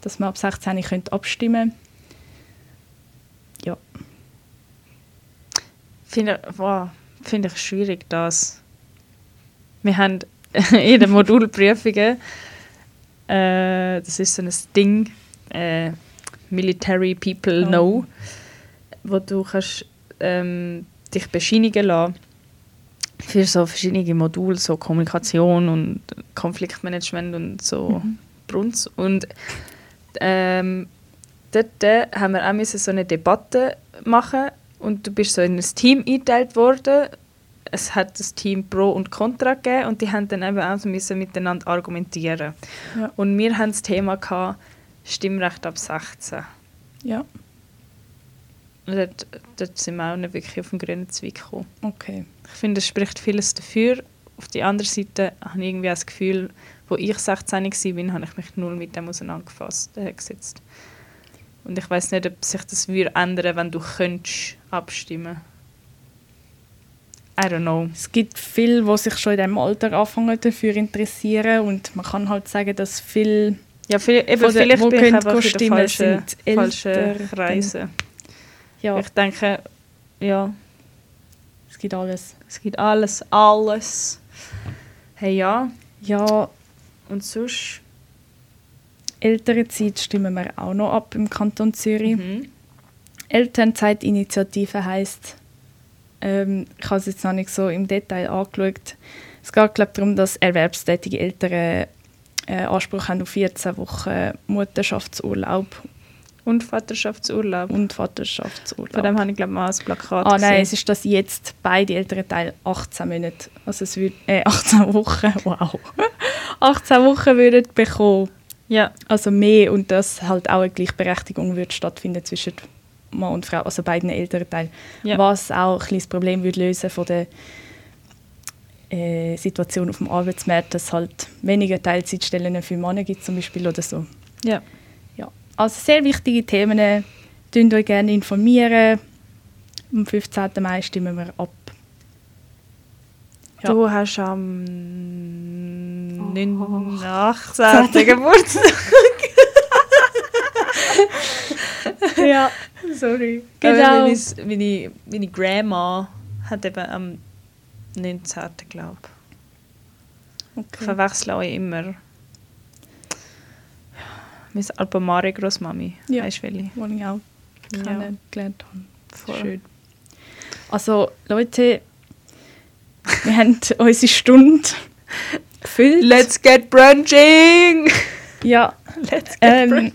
dass man ab 16 könnte abstimmen Ja. Finde wow, finde ich schwierig, das. Wir haben in den Modulprüfungen, äh, das ist so ein Ding, äh, Military People Oh. Know, wo du kannst, ähm, dich bescheinigen lassen für so verschiedene Module, so Kommunikation und Konfliktmanagement und so Brunz. Und ähm, dort äh, haben wir auch so eine Debatte machen und du bist so in ein Team eingeteilt worden. Es hat das Team Pro und Contra gegeben und die haben dann eben auch so müssen miteinander argumentieren. Ja. Und wir haben das Thema gehabt, Stimmrecht ab 16. Ja, Und dort, dort sind wir auch nicht wirklich auf den grünen Zweig gekommen. okay. Ich finde, es spricht vieles dafür. Auf der anderen Seite habe ich irgendwie das Gefühl, wo ich 16 war, habe ich mich null mit dem auseinandergefasst, äh, gesetzt. Und ich weiß nicht, ob sich das würde ändern, wenn du könntest abstimmen. I don't know. Es gibt viele, die sich schon in diesem Alter anfangen dafür interessieren und man kann halt sagen, dass viele Ja, viel, eben, Von den- vielleicht wo bin ich einfach in stimmen, falschen, falschen Kreisen. ja, Ich denke, ja, es gibt alles. es gibt alles, alles. Hey, ja, Ja, und sonst? ältere Zeit stimmen wir auch noch ab im Kanton Zürich. Mhm. Elternzeitinitiative heisst, ähm, ich habe es jetzt noch nicht so im Detail angeschaut. Es geht glaube darum, dass erwerbstätige Eltern äh, Anspruch haben auf 14 Wochen Mutterschaftsurlaub Und Vaterschaftsurlaub. und Vaterschaftsurlaub. Von dem habe ich, glaube mal ein Plakat Ah nein, es gesehen. ist das jetzt beide älteren Teile 18 Monate. Also es wird, äh, 18 Wochen, wow. 18 Wochen würden bekommen. Ja, Also mehr und dass halt auch eine Gleichberechtigung wird stattfinden zwischen Mann und Frau, also beiden älteren Teilen. Ja. Was auch ein das Problem würde lösen von der äh, Situation auf dem Arbeitsmarkt, dass halt weniger Teilzeitstellen für Männer gibt zum Beispiel oder so. ja. Ja. Also sehr wichtige Themen. Tönt euch gerne informieren. Am 15. Mai stimmen wir ab. Ja. Du hast am 9. 18. Geburtstag. Ja. Sorry. Genau. Meine, meine, meine Grandma hat eben am 19. glaube ich. Ich Okay. verwechsle euch immer. Meine Alpamare Großmami. Ja. Weißt du welche? Was ich auch Ja. kennengelernt habe. Voll. Schön. Also, Leute, wir haben unsere Stunde gefüllt. Let's get brunching! Ja, Let's get Ähm,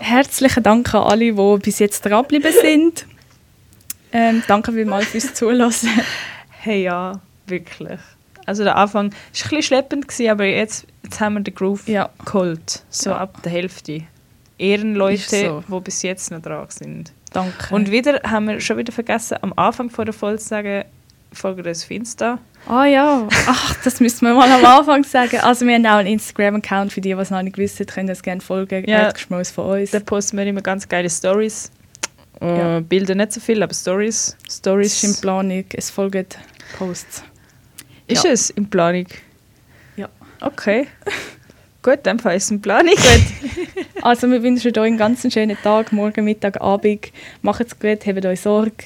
herzlichen Dank an alle, die bis jetzt dran geblieben sind. Ähm, danke vielmals fürs Zuhören. Hey ja, wirklich. Also der Anfang war ein bisschen schleppend, gewesen, aber jetzt, jetzt haben wir den Groove Ja. geholt. So Ja. ab der Hälfte. Ehrenleute, so. die bis jetzt noch dran sind. Danke. Und wieder haben wir schon wieder vergessen, am Anfang von der Folge zu sagen, folgt uns auf Insta. Ah ja, ach, das müssen wir mal am Anfang sagen. Also wir haben auch einen Instagram-Account, für die, die es noch nicht wissen, können das gerne folgen. Ja. Ja. Geschmaus von uns. Da posten wir immer ganz geile Stories. Ja. Äh, Bilder nicht so viel, aber Stories. Es Stories ist in Planung, es folgen Posts. Ist Ja. es in Planung? Ja. Okay. Gut, dann ist es in Planung. Also wir wünschen euch einen ganz schönen Tag, morgen, Mittag, Abend. Macht's gut, habt euch Sorge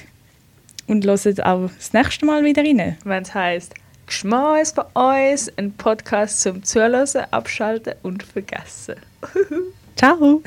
und hört auch das nächste Mal wieder rein. Wenn es heisst, Geschmaus bei uns, ein Podcast zum Zuhören, Abschalten und Vergessen. Ciao!